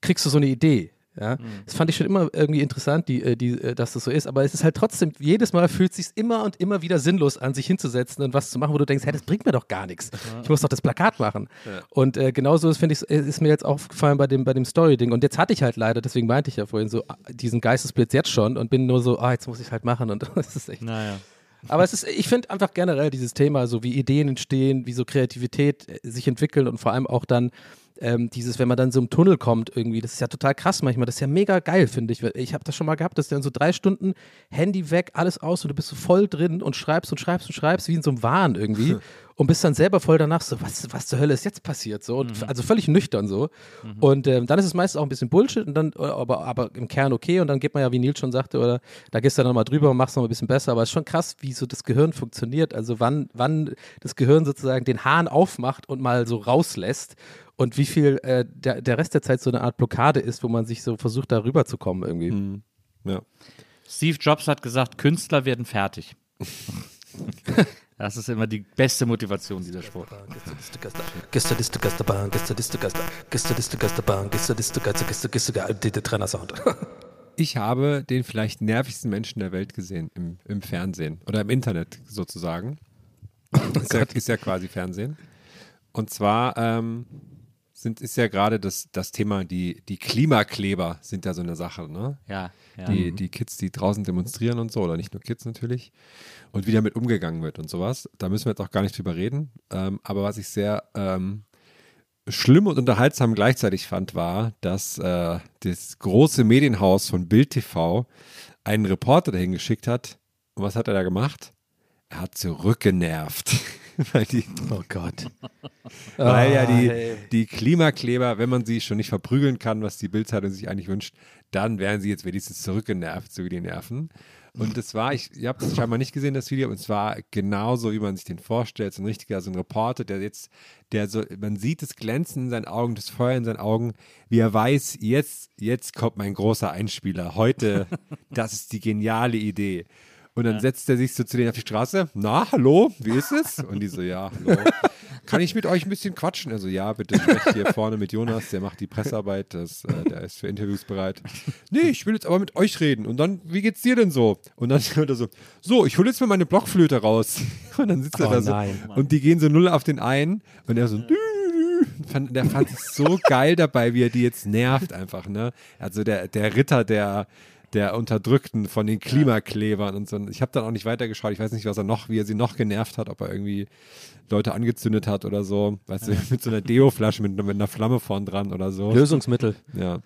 kriegst du so eine Idee. Ja, das fand ich schon immer irgendwie interessant, die, äh, die, äh, dass das so ist. Aber es ist halt trotzdem, jedes Mal fühlt es sich immer und immer wieder sinnlos an, sich hinzusetzen und was zu machen, wo du denkst, hey, das bringt mir doch gar nichts. Ich muss doch das Plakat machen. Und äh, genauso ist, finde ich, ist mir jetzt aufgefallen bei dem, bei dem Story-Ding. Und jetzt hatte ich halt leider, deswegen meinte ich ja vorhin so, ah, diesen Geistesblitz jetzt schon und bin nur so, ah, jetzt muss ich halt machen. Und das ist echt. Naja. Aber es ist, ich finde einfach generell dieses Thema, so wie Ideen entstehen, wie so Kreativität äh, sich entwickeln und vor allem auch dann ähm, dieses, wenn man dann so im Tunnel kommt irgendwie, das ist ja total krass manchmal, das ist ja mega geil, finde ich. Ich habe das schon mal gehabt, dass dann so drei Stunden Handy weg, alles aus und du bist so voll drin und schreibst und schreibst und schreibst, wie in so einem Wahn irgendwie und bist dann selber voll danach so, was, was zur Hölle ist jetzt passiert? So, und, also völlig nüchtern so. Und ähm, dann ist es meistens auch ein bisschen Bullshit und dann, aber, aber im Kern okay und dann geht man ja, wie Nils schon sagte, oder da gehst du dann nochmal drüber und machst noch ein bisschen besser, aber es ist schon krass, wie so das Gehirn funktioniert, also wann, wann das Gehirn sozusagen den Hahn aufmacht und mal so rauslässt und wie viel äh, der, der Rest der Zeit so eine Art Blockade ist, wo man sich so versucht, da rüber zu kommen irgendwie. Ja. Steve Jobs hat gesagt, Künstler werden fertig. Das ist immer die beste Motivation, dieser Sport. Ich habe den vielleicht nervigsten Menschen der Welt gesehen im, im Fernsehen oder im Internet sozusagen. ist, ja, ist ja quasi Fernsehen. Und zwar ähm, sind, ist ja gerade das, das Thema, die, die Klimakleber sind ja so eine Sache, ne? Ja, ja. Die, die Kids, die draußen demonstrieren und so, oder nicht nur Kids natürlich. Und wie damit umgegangen wird und sowas. Da müssen wir jetzt auch gar nicht drüber reden. Ähm, aber was ich sehr ähm, schlimm und unterhaltsam gleichzeitig fand, war, dass äh, das große Medienhaus von Bild TV einen Reporter dahin geschickt hat. Und was hat er da gemacht? Er hat zurückgenervt. Weil, die, Oh Gott. weil ja Ah, die, ey. die Klimakleber, wenn man sie schon nicht verprügeln kann, was die Bildzeitung sich eigentlich wünscht, dann wären sie jetzt wenigstens zurückgenervt, so wie die Nerven. Und das war, ich, ihr habt es scheinbar nicht gesehen, das Video, und es war genauso, wie man sich den vorstellt, so ein richtiger, so ein Reporter, der jetzt, der so, man sieht das Glänzen in seinen Augen, das Feuer in seinen Augen, wie er weiß, jetzt, jetzt kommt mein großer Einspieler. Heute, das ist die geniale Idee. Und dann setzt er sich so zu denen auf die Straße. Na, hallo, wie ist es? Und die so, ja, hallo. Kann ich mit euch ein bisschen quatschen? Also, ja, bitte sprecht hier vorne mit Jonas, der macht die Pressearbeit, das, äh, der ist für Interviews bereit. Nee, ich will jetzt aber mit euch reden. Und dann, wie geht's dir denn so? Und dann hört er so, so, ich hole jetzt mal meine Blockflöte raus. Und dann sitzt er Oh da so. nein. Und die gehen so null auf den einen. Und er so, dü. fand, der fand es so geil dabei, wie er die jetzt nervt einfach, ne? Also der, der Ritter der, der Unterdrückten von den Klimaklebern und so. Ich habe dann auch nicht weitergeschaut. Ich weiß nicht, was er noch, wie er sie noch genervt hat, ob er irgendwie Leute angezündet hat oder so. Weißt du, mit so einer Deo-Flasche mit, mit einer Flamme vorn dran oder so. Lösungsmittel. Ja.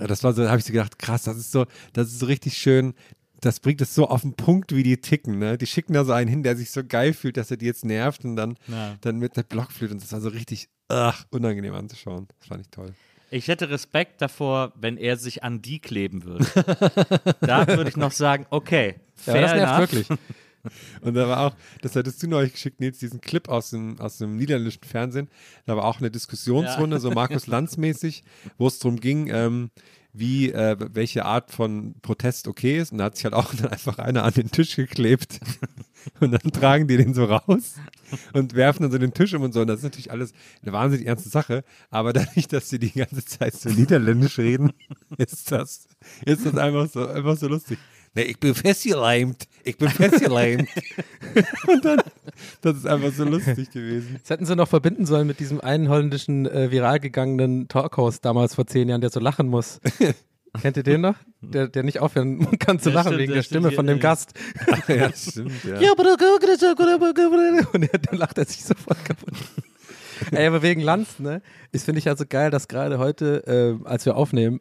Ja, Das war so, da habe ich so gedacht, krass, das ist so, das ist so richtig schön. Das bringt es so auf den Punkt, wie die ticken. Ne? Die schicken da so einen hin, der sich so geil fühlt, dass er die jetzt nervt und dann, Ja. dann mit der Blockflöte. Und das war so richtig ach, unangenehm anzuschauen. Das fand ich toll. Ich hätte Respekt davor, wenn er sich an die kleben würde. da würde ich noch sagen, okay, Ja, fair das nervt wirklich. Und da war auch, das hattest du neulich geschickt, Nils, diesen Clip aus dem, aus dem niederländischen Fernsehen. Da war auch eine Diskussionsrunde, so Markus Lanz mäßig, wo es darum ging, ähm, wie, äh, welche Art von Protest okay ist. Und da hat sich halt auch dann einfach einer an den Tisch geklebt. Und dann tragen die den so raus und werfen dann so den Tisch um und so. Und das ist natürlich alles eine wahnsinnig ernste Sache. Aber dadurch, dass sie die ganze Zeit so niederländisch reden, ist das, ist das einfach so, einfach so lustig. Nee, ich bin festgeleimt. Ich bin festgeleimt. und dann, das ist einfach so lustig gewesen. Das hätten sie noch verbinden sollen mit diesem einen holländischen äh, viral gegangenen Talkhost damals vor zehn Jahren, der so lachen muss. Kennt ihr den noch? Der, der nicht aufhören kann zu Ja, lachen stimmt, wegen der Stimme von dem. Gast. ja, stimmt, ja. Und dann lacht er sich sofort kaputt. Ey, aber wegen Lanz, ne, ist finde ich also geil, dass gerade heute, äh, als wir aufnehmen,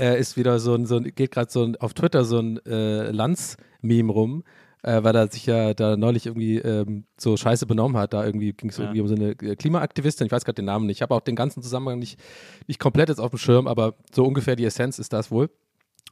äh, ist wieder so ein, so ein geht gerade so ein, auf Twitter so ein äh, Lanz-Meme rum, äh, weil er sich ja da neulich irgendwie ähm, so scheiße benommen hat. Da irgendwie ging es Ja. irgendwie um so eine äh, Klimaaktivistin, ich weiß gerade den Namen nicht. Ich habe auch den ganzen Zusammenhang nicht, nicht komplett jetzt auf dem Schirm, aber so ungefähr die Essenz ist das wohl.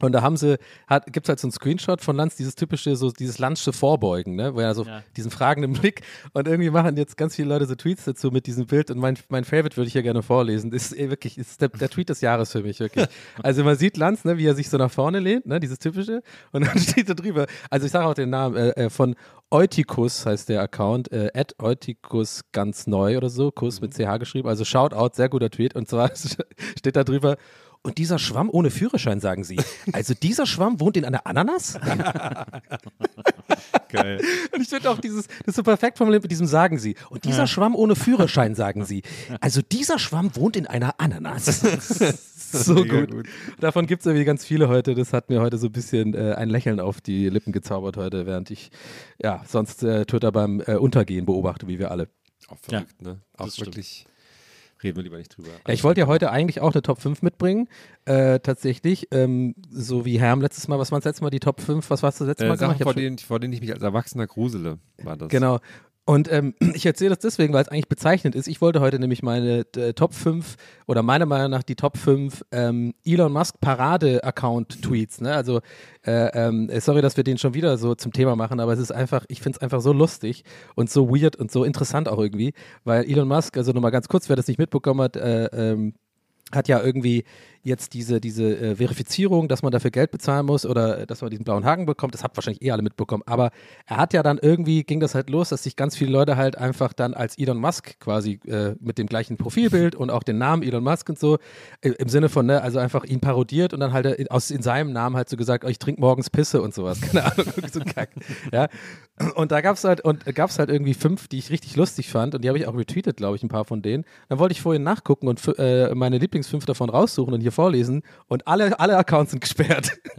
Und da haben sie, gibt es halt so einen Screenshot von Lanz, dieses typische, so dieses Lanzsche Vorbeugen, ne? Wo er so Ja. diesen fragenden Blick und irgendwie machen jetzt ganz viele Leute so Tweets dazu mit diesem Bild und mein, mein Favorite würde ich hier gerne vorlesen. Das ist wirklich, ist der, der Tweet des Jahres für mich, wirklich. Also man sieht Lanz, ne, wie er sich so nach vorne lehnt, ne, dieses typische, und dann steht da drüber, also ich sage auch den Namen, äh, äh, von Eutychus heißt der Account, äh, at Eutychus ganz neu oder so, Kuss mit CH geschrieben, also Shoutout, sehr guter Tweet und zwar steht da drüber, und dieser Schwamm ohne Führerschein, sagen Sie. Also dieser Schwamm wohnt in einer Ananas? Geil. Und ich finde auch dieses, das ist so perfekt formuliert mit diesem Sagen Sie. Und dieser Schwamm ohne Führerschein, sagen Sie. Also dieser Schwamm wohnt in einer Ananas. so Mega gut. Davon gibt es irgendwie ganz viele heute. Das hat mir heute so ein bisschen äh, ein Lächeln auf die Lippen gezaubert heute, während ich ja sonst äh, Twitter beim äh, Untergehen beobachte, wie wir alle. Auch verrückt, ne? Auch das stimmt. Reden wir lieber nicht drüber. Ja, ich wollte ja heute eigentlich auch eine Top 5 mitbringen, äh, tatsächlich, ähm, so wie Herm letztes Mal, was war das letzte Mal, die Top 5, was warst du das letzte äh, Mal Sachen, hab vor denen, vor denen ich mich als Erwachsener grusele, war das. Genau. Und ähm, ich erzähle das deswegen, weil es eigentlich bezeichnend ist. Ich wollte heute nämlich meine äh, Top 5 oder meiner Meinung nach die Top 5 ähm, Elon Musk Parade-Account-Tweets. Ne? Also, äh, ähm, sorry, dass wir den schon wieder so zum Thema machen, aber es ist einfach, ich finde es einfach so lustig und so weird und so interessant auch irgendwie, weil Elon Musk, also nochmal ganz kurz, wer das nicht mitbekommen hat, äh, ähm, hat ja irgendwie jetzt diese, diese äh, Verifizierung, dass man dafür Geld bezahlen muss oder äh, dass man diesen blauen Haken bekommt. Das habt wahrscheinlich eh alle mitbekommen. Aber er hat ja dann irgendwie, ging das halt los, dass sich ganz viele Leute halt einfach dann als Elon Musk quasi äh, mit dem gleichen Profilbild und auch den Namen Elon Musk und so, äh, im Sinne von, ne, also einfach ihn parodiert und dann halt äh, aus, in seinem Namen halt so gesagt, oh, ich trinke morgens Pisse und sowas. Keine Ahnung, so Kack. Ja. Und da gab es halt, und gab's halt irgendwie fünf, die ich richtig lustig fand und die habe ich auch retweetet, glaube ich, ein paar von denen. Dann wollte ich vorhin nachgucken und äh, meine Lieblingsfünf davon raussuchen und hier vorlesen und alle, alle Accounts sind gesperrt.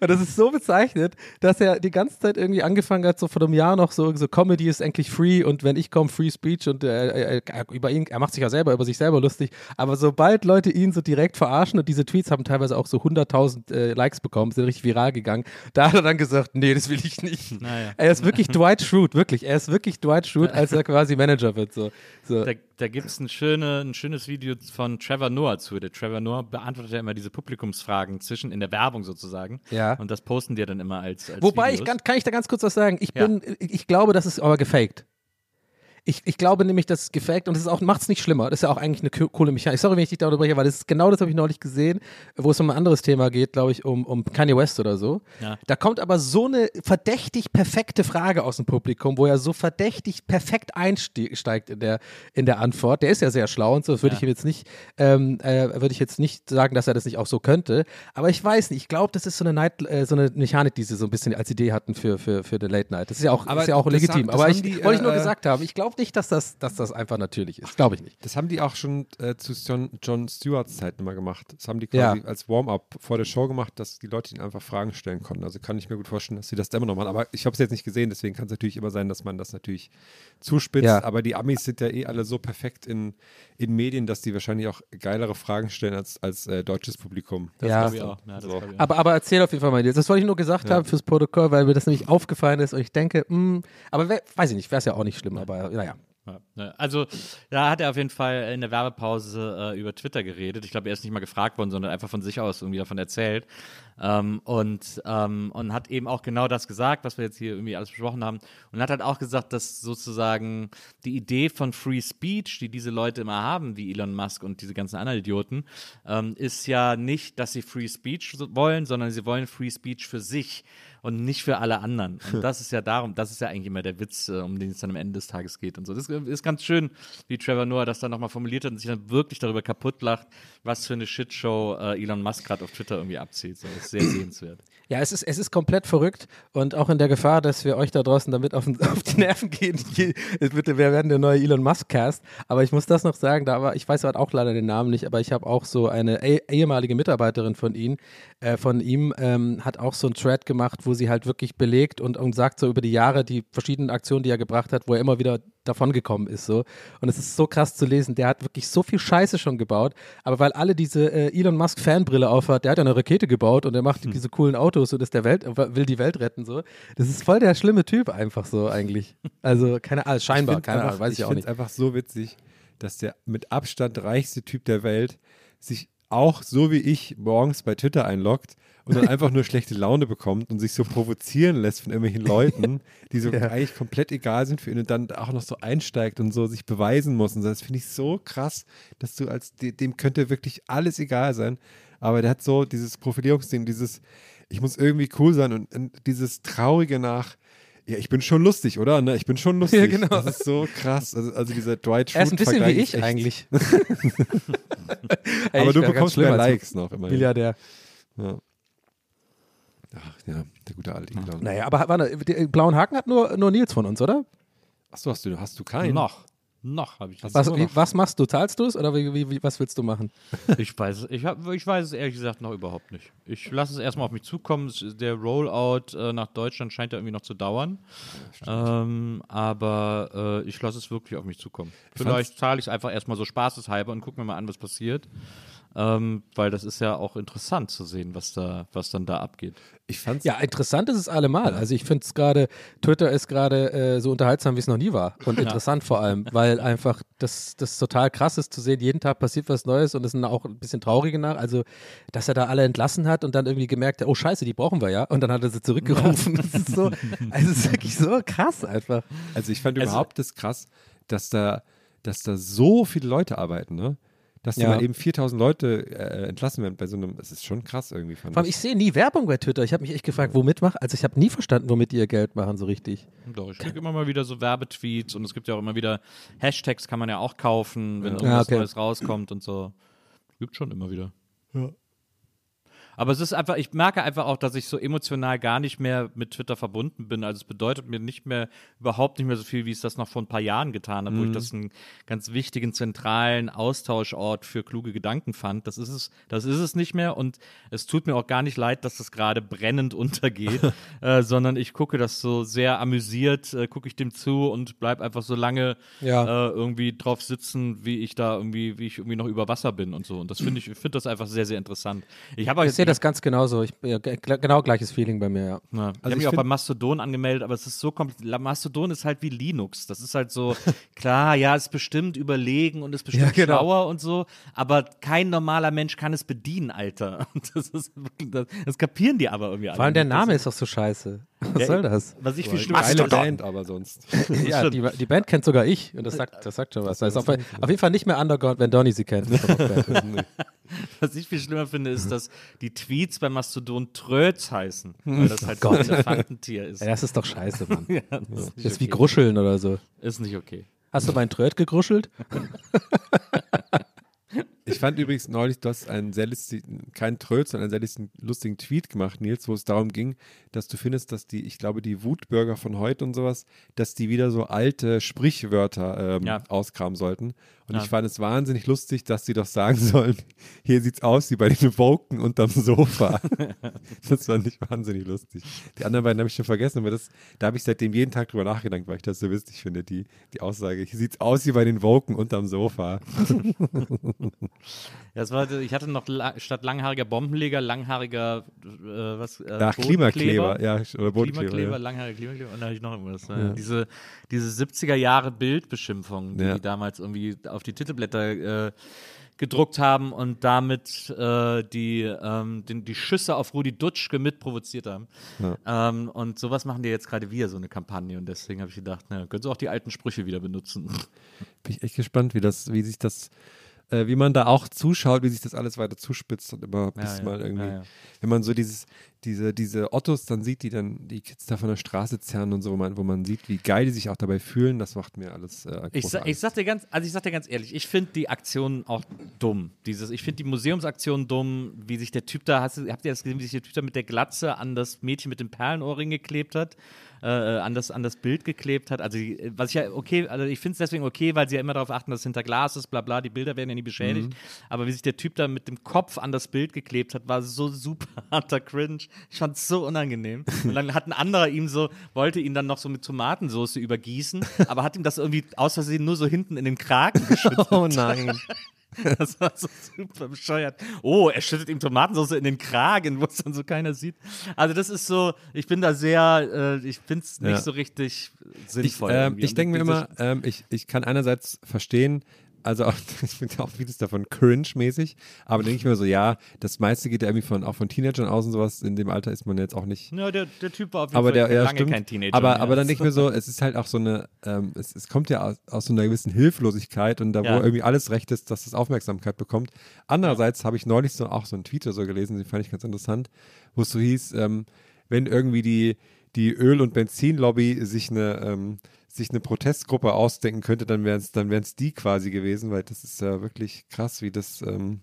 Und das ist so bezeichnet, dass er die ganze Zeit irgendwie angefangen hat, so vor einem Jahr noch so, so Comedy ist eigentlich free und wenn ich komme, Free Speech und äh, äh, über ihn, er macht sich ja selber über sich selber lustig, aber sobald Leute ihn so direkt verarschen und diese Tweets haben teilweise auch so 100.000 äh, Likes bekommen, sind richtig viral gegangen, da hat er dann gesagt, nee, das will ich nicht. Naja. Er ist wirklich Dwight Schrute, wirklich, er ist wirklich Dwight Schrute, als er quasi Manager wird, so. so. Da, da gibt es ein, schöne, ein schönes Video von Trevor Noah zu. Der Trevor Noah beantwortet ja immer diese Publikumsfragen zwischen in der Werbung sozusagen. Ja. Und das posten die dann immer als, als Wobei, ich Videos. kann, kann ich da ganz kurz was sagen? Ich bin, ich, ich glaube, das ist aber gefaked. Ich, ich glaube nämlich, das ist gefaked und es auch macht es nicht schlimmer. Das ist ja auch eigentlich eine co- coole Mechanik. Sorry, wenn ich dich darüber spreche, weil das ist genau das habe ich neulich gesehen, wo es um ein anderes Thema geht, glaube ich, um, um Kanye West oder so. Ja. Da kommt aber so eine verdächtig perfekte Frage aus dem Publikum, wo er so verdächtig perfekt einsteigt in der, in der Antwort. Der ist ja sehr schlau und so, das würde Ja. ich ihm jetzt nicht, ähm, äh, würde ich jetzt nicht sagen, dass er das nicht auch so könnte. Aber ich weiß nicht, ich glaube, das ist so eine, Night, äh, so eine Mechanik, die sie so ein bisschen als Idee hatten für, für, für The Late Night. Das ist ja auch, Aber ist ja auch legitim. das aber ich die, wollte ich nur äh, gesagt haben, ich glaube glaube nicht, dass das, dass das einfach natürlich ist. Glaube ich nicht. Das haben die auch schon äh, zu John, John Stewarts Zeiten immer gemacht. Das haben die quasi Ja. als Warm-up vor der Show gemacht, dass die Leute ihnen einfach Fragen stellen konnten. Also kann ich mir gut vorstellen, dass sie das da immer noch machen. Aber ich habe es jetzt nicht gesehen, deswegen kann es natürlich immer sein, dass man das natürlich zuspitzt. Ja. Aber die Amis sind ja eh alle so perfekt in, in Medien, dass die wahrscheinlich auch geilere Fragen stellen als, als äh, deutsches Publikum. ja. glaub ich auch. Ja, das So. glaub ich. Aber, aber erzähl auf jeden Fall mal jetzt. Das wollte ich nur gesagt haben fürs Protokoll, weil mir das nämlich aufgefallen ist und ich denke, mh, aber wer, weiß ich nicht, wäre es ja auch nicht schlimm, aber naja. Ja, ne, also, da hat er auf jeden Fall in der Werbepause äh, über Twitter geredet. Ich glaube, er ist nicht mal gefragt worden, sondern einfach von sich aus irgendwie davon erzählt. Ähm, und, ähm, und hat eben auch genau das gesagt, was wir jetzt hier irgendwie alles besprochen haben. Und hat halt auch gesagt, dass sozusagen die Idee von Free Speech, die diese Leute immer haben, wie Elon Musk und diese ganzen anderen Idioten, ähm, ist ja nicht, dass sie Free Speech wollen, sondern sie wollen Free Speech für sich und nicht für alle anderen. Und das ist ja darum, das ist ja eigentlich immer der Witz, äh, um den es dann am Ende des Tages geht und so. Das ist ganz schön, wie Trevor Noah das dann nochmal formuliert hat und sich dann wirklich darüber kaputt lacht, was für eine Shitshow äh, Elon Musk gerade auf Twitter irgendwie abzieht. So, das ist sehr sehenswert. Ja, es ist, es ist komplett verrückt und auch in der Gefahr, dass wir euch da draußen damit auf, auf die Nerven gehen. Bitte, wir werden der neue Elon Musk-Cast. Aber ich muss das noch sagen, da war, ich weiß halt auch leider den Namen nicht, aber ich habe auch so eine eh- ehemalige Mitarbeiterin von ihm, äh, von ihm, ähm, hat auch so einen Thread gemacht, wo sie halt wirklich belegt und, und sagt so über die Jahre die verschiedenen Aktionen, die er gebracht hat, wo er immer wieder davongekommen ist. So. Und es ist so krass zu lesen. Der hat wirklich so viel Scheiße schon gebaut, aber weil alle diese äh, Elon Musk Fanbrille aufhat, der hat ja eine Rakete gebaut und er macht diese coolen Autos und ist der Welt, will die Welt retten. So. Das ist voll der schlimme Typ einfach so eigentlich. Also keine Ahnung, scheinbar, keine Ahnung, weiß ich, auch find's nicht. einfach so witzig, dass der mit Abstand reichste Typ der Welt sich auch so wie ich morgens bei Twitter einloggt und dann einfach nur schlechte Laune bekommt und sich so provozieren lässt von irgendwelchen Leuten, die so Ja. eigentlich komplett egal sind für ihn und dann auch noch so einsteigt und so sich beweisen muss. Und das finde ich so krass, dass du als de- dem könnte wirklich alles egal sein. Aber der hat so dieses Profilierungsding, dieses ich muss irgendwie cool sein und, und dieses Traurige nach ja, ich bin schon lustig, oder? Ne? Ich bin schon lustig. Ja, genau. Das ist so krass. Also, also dieser Dwight Er ist ein bisschen wie ich eigentlich. Aber ich du bekommst mehr Likes noch immer. Milliardär. Ja. Ach ja, der gute alte Elon. Naja, aber warte, den blauen Haken hat nur, nur Nils von uns, oder? Achso, hast du, hast du keinen? Noch. Noch habe ich das. Was, wie, was machst du? Zahlst du es oder wie, wie, was willst du machen? Ich weiß, es- ich, hab, ich weiß es ehrlich gesagt noch überhaupt nicht. Ich lasse es erstmal auf mich zukommen. Der Rollout äh, nach Deutschland scheint ja irgendwie noch zu dauern. ähm, aber äh, ich lasse es wirklich auf mich zukommen. Vielleicht zahle ich es einfach erstmal so spaßeshalber und gucke mir mal an, was passiert. Ähm, weil das ist ja auch interessant zu sehen, was da, was dann da abgeht. Ich fand's Ja, interessant ist es allemal. Also ich finde es gerade, Twitter ist gerade äh, so unterhaltsam, wie es noch nie war. Und interessant vor allem, weil einfach das, das total krass ist zu sehen, jeden Tag passiert was Neues und es sind auch ein bisschen traurige nach. Also, dass er da alle entlassen hat und dann irgendwie gemerkt hat, oh scheiße, die brauchen wir ja. Und dann hat er sie zurückgerufen. Das ist so, also es ist wirklich so krass einfach. Also ich fand Also- überhaupt das krass, dass da, dass da so viele Leute arbeiten, ne? Dass da Ja. mal eben 4000 Leute äh, entlassen werden bei so einem, das ist schon krass irgendwie, fand Vor allem, ich. ich sehe nie Werbung bei Twitter. Ich habe mich echt gefragt, womit machen? Also ich habe nie verstanden, womit die ihr Geld machen, so richtig. Doch, ich kriege immer mal wieder so Werbetweets und es gibt ja auch immer wieder Hashtags, kann man ja auch kaufen, wenn Ja, irgendwas okay. Neues rauskommt und so. Gibt schon immer wieder. Aber es ist einfach, ich merke einfach auch, dass ich so emotional gar nicht mehr mit Twitter verbunden bin. Also es bedeutet mir nicht mehr, überhaupt nicht mehr so viel, wie es das noch vor ein paar Jahren getan hat, wo ich das einen ganz wichtigen, zentralen Austauschort für kluge Gedanken fand. Das ist es, das ist es nicht mehr und es tut mir auch gar nicht leid, dass das gerade brennend untergeht, äh, sondern ich gucke das so sehr amüsiert, äh, gucke ich dem zu und bleib einfach so lange Ja. äh, irgendwie drauf sitzen, wie ich da irgendwie, wie ich irgendwie noch über Wasser bin und so. Und das finde ich, ich finde das einfach sehr, sehr interessant. Ich habe auch jetzt sehe das ganz genauso. Ich, ja, ge- genau gleiches Feeling bei mir, ja. ja. ich Also habe ich mich auch bei Mastodon angemeldet, aber es ist so kompliziert. Mastodon ist halt wie Linux. Das ist halt so, klar, ja, ist bestimmt überlegen und ist bestimmt Ja, genau. schlauer und so, aber kein normaler Mensch kann es bedienen, Alter. Das ist das, das kapieren die aber irgendwie alle. Vor allem der. Name ist doch so scheiße. Was Ja, soll das? Was ich viel schlimmer Geile finde. Band, aber sonst. Ja, die, die Band kennt sogar ich und das sagt, das sagt schon was. Das ist auf, auf jeden Fall nicht mehr Underground, wenn Donny sie kennt. Was ich viel schlimmer finde, ist, dass die Tweets bei Mastodon Tröts heißen, weil das halt Gott. ein Elefantentier ist. ja, das ist doch scheiße, Mann. Ja, das ist, Das ist wie okay. Gruscheln oder so. Ist nicht okay. Hast du meinen Tröd gegruschelt? Ich fand übrigens neulich, du hast einen sehr lustigen, keinen Tröll, sondern einen sehr lustigen, lustigen Tweet gemacht, Nils, wo es darum ging, dass du findest, dass die, ich glaube, die Wutbürger von heute und sowas, dass die wieder so alte Sprichwörter ähm, Ja. auskramen sollten. Und Ja. ich fand es wahnsinnig lustig, dass sie doch sagen sollen, hier sieht's aus wie bei den Woken unterm Sofa. das fand ich wahnsinnig lustig. Die anderen beiden habe ich schon vergessen, aber das, da habe ich seitdem jeden Tag drüber nachgedacht, weil ich das so witzig finde, die, die Aussage, hier sieht's aus wie bei den Woken unterm Sofa. Ja, das war, ich hatte noch la statt langhaariger Bombenleger, langhaariger, äh, was? Äh, Ach, Klimakleber, ja, oder Bodenkleber. Klimakleber, Ja. langhaariger Klimakleber und dann hatte ich noch irgendwas. Ne? Diese, diese 70er Jahre Bildbeschimpfungen, die, Ja. die damals irgendwie auf die Titelblätter äh, gedruckt haben und damit äh, die, ähm, den, die Schüsse auf Rudi Dutschke mit provoziert haben. Ähm, und sowas machen die jetzt gerade wieder, so eine Kampagne. Und deswegen habe ich gedacht, na, können sie auch die alten Sprüche wieder benutzen. Bin ich echt gespannt, wie das, wie sich das, äh, wie man da auch zuschaut, wie sich das alles weiter zuspitzt und immer bis ja, mal irgendwie, ja, ja. wenn man so dieses, diese, diese Ottos dann sieht, die dann die Kids da von der Straße zerren und so, wo man, wo man sieht, wie geil die sich auch dabei fühlen, das macht mir alles äh, Ich, sa ich Angst. sag dir ganz, also ich sag dir ganz ehrlich, ich finde die Aktion auch dumm. Dieses, ich finde die Museumsaktion dumm, wie sich der Typ da, hast habt ihr das gesehen, wie sich der Typ da mit der Glatze an das Mädchen mit dem Perlenohrring geklebt hat, äh, an, das, an das Bild geklebt hat. Also die- was ich ja okay, also ich finde es deswegen okay, weil sie ja immer darauf achten, dass es hinter Glas ist, bla bla, die Bilder werden ja nie beschädigt. Aber wie sich der Typ da mit dem Kopf an das Bild geklebt hat, war so super harter Cringe. Ich fand es so unangenehm. Und dann hat ein anderer ihm so, wollte ihn dann noch so mit Tomatensauce übergießen, aber hat ihm das irgendwie aus Versehen nur so hinten in den Kragen geschüttet. Oh nein. Das war so super bescheuert. Oh, er schüttet ihm Tomatensauce in den Kragen, wo es dann so keiner sieht. Also das ist so, ich bin da sehr, äh, ich finde es nicht Ja. so richtig Ich, sinnvoll. ähm, ich Und denke mir immer, ähm, ich, ich kann einerseits verstehen, also auch, ich finde auch vieles davon cringe-mäßig, aber denke ich mir so, ja, das meiste geht ja irgendwie von, auch von Teenagern aus und sowas, in dem Alter ist man jetzt auch nicht, Ja, der, der Typ war auf jeden aber Fall der, lange stimmt. kein Teenager. aber, mehr. aber dann denke ich mir so, es ist halt auch so eine, ähm, es, es kommt ja aus, aus so einer gewissen Hilflosigkeit und da, Ja. wo irgendwie alles recht ist, dass es Aufmerksamkeit bekommt. Andererseits habe ich neulich so auch so einen Tweet oder so gelesen, den fand ich ganz interessant, wo es so hieß, ähm, wenn irgendwie die, die Öl- und Benzinlobby sich eine, ähm, sich eine Protestgruppe ausdenken könnte, dann wären es dann wären's die quasi gewesen, weil das ist ja wirklich krass, wie das, ähm,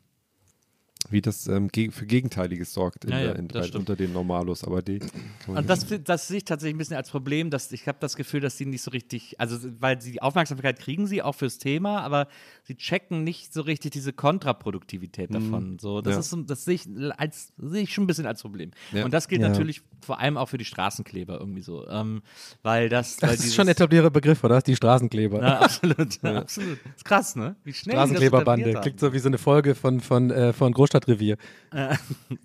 wie das ähm, ge für Gegenteiliges sorgt in Ja, der, ja, in, bei, stimmt. unter den Normalos, aber die Und das, das sehe ich tatsächlich ein bisschen als Problem, dass ich habe das Gefühl, dass sie nicht so richtig, also weil sie Aufmerksamkeit kriegen sie auch fürs Thema, aber sie checken nicht so richtig diese Kontraproduktivität davon. So, das Ja. ist das sehe ich als sehe ich schon ein bisschen als Problem. Ja. Und das gilt Ja. natürlich vor allem auch für die Straßenkleber irgendwie so, ähm, weil das, weil Das ist schon ein etablierter Begriff, oder? Die Straßenkleber. Ja, absolut, absolut. Ist krass, ne? Wie schnell die Straßenkleberbande. Klingt so wie so eine Folge von, von, äh, von Großstadtrevier.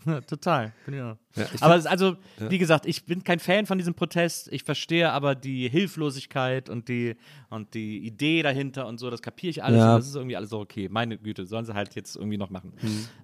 Ja, total. Auch. Ja, aber also, wie gesagt, ich bin kein Fan von diesem Protest. Ich verstehe aber die Hilflosigkeit und die, und die Idee dahinter und so, das kapiere ich alles. Ja. Und das ist irgendwie alles so okay. Meine Güte, sollen sie halt jetzt irgendwie noch machen.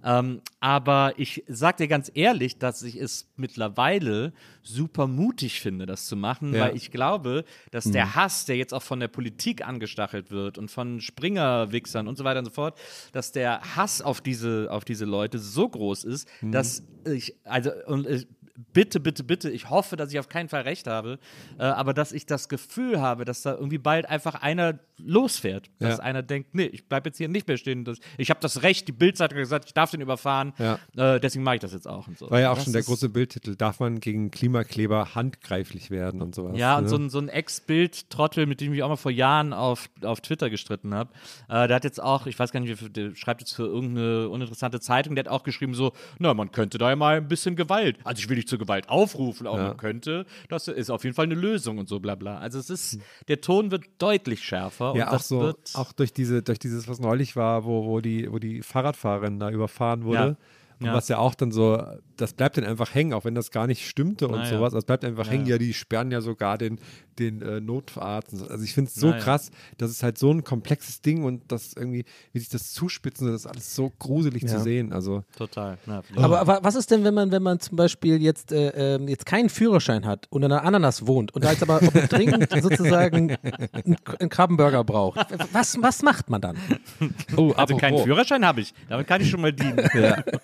Ähm, aber ich sag dir ganz ehrlich, dass ich es mittlerweile super mutig finde, das zu machen, Ja. weil ich glaube, dass der Hass, der jetzt auch von der Politik angestachelt wird und von Springer-Wichsern und so weiter und so fort, dass der Hass auf diese, auf diese Leute so groß ist, dass ich, also, und ich, bitte, bitte, bitte, ich hoffe, dass ich auf keinen Fall recht habe, äh, aber dass ich das Gefühl habe, dass da irgendwie bald einfach einer losfährt. Dass Ja. einer denkt, nee, ich bleibe jetzt hier nicht mehr stehen. Das, ich habe das Recht, die Bildzeitung hat gesagt, ich darf den überfahren, Ja. äh, deswegen mache ich das jetzt auch und so. War ja auch Das schon der große Bildtitel, darf man gegen Klimakleber handgreiflich werden und sowas. Ja, und ne? so ein, so ein Ex-Bild-Trottel, mit dem ich mich auch mal vor Jahren auf, auf Twitter gestritten habe, äh, der hat jetzt auch, ich weiß gar nicht, der schreibt jetzt für irgendeine uninteressante Zeitung, der hat auch geschrieben so, na, man könnte da ja mal ein bisschen Gewalt, also ich will nicht zur Gewalt aufrufen, aber Ja. könnte, das ist auf jeden Fall eine Lösung und so bla bla. Also es ist, der Ton wird deutlich schärfer Ja, und auch das so, wird, auch durch diese, durch dieses, was neulich war, wo, wo die, wo die Fahrradfahrerin da überfahren wurde. Ja. Und Ja. was ja auch dann so, das bleibt dann einfach hängen, auch wenn das gar nicht stimmte und Na ja. sowas. Das bleibt einfach Ja, hängen. ja. Die sperren ja sogar den, den äh, Notarzt. und so. Also ich finde es so Na ja. krass, das ist halt so ein komplexes Ding und das irgendwie, wie sich das zuspitzen, das ist alles so gruselig zu Ja. sehen. Also total. Na, Aber, aber was ist denn, wenn man, wenn man zum Beispiel jetzt, äh, ähm, jetzt keinen Führerschein hat und in einer Ananas wohnt und da jetzt aber dringend sozusagen einen, einen Krabbenburger braucht? Was, was macht man dann? oh, also keinen apropos. Führerschein habe ich, damit kann ich schon mal dienen. Ja,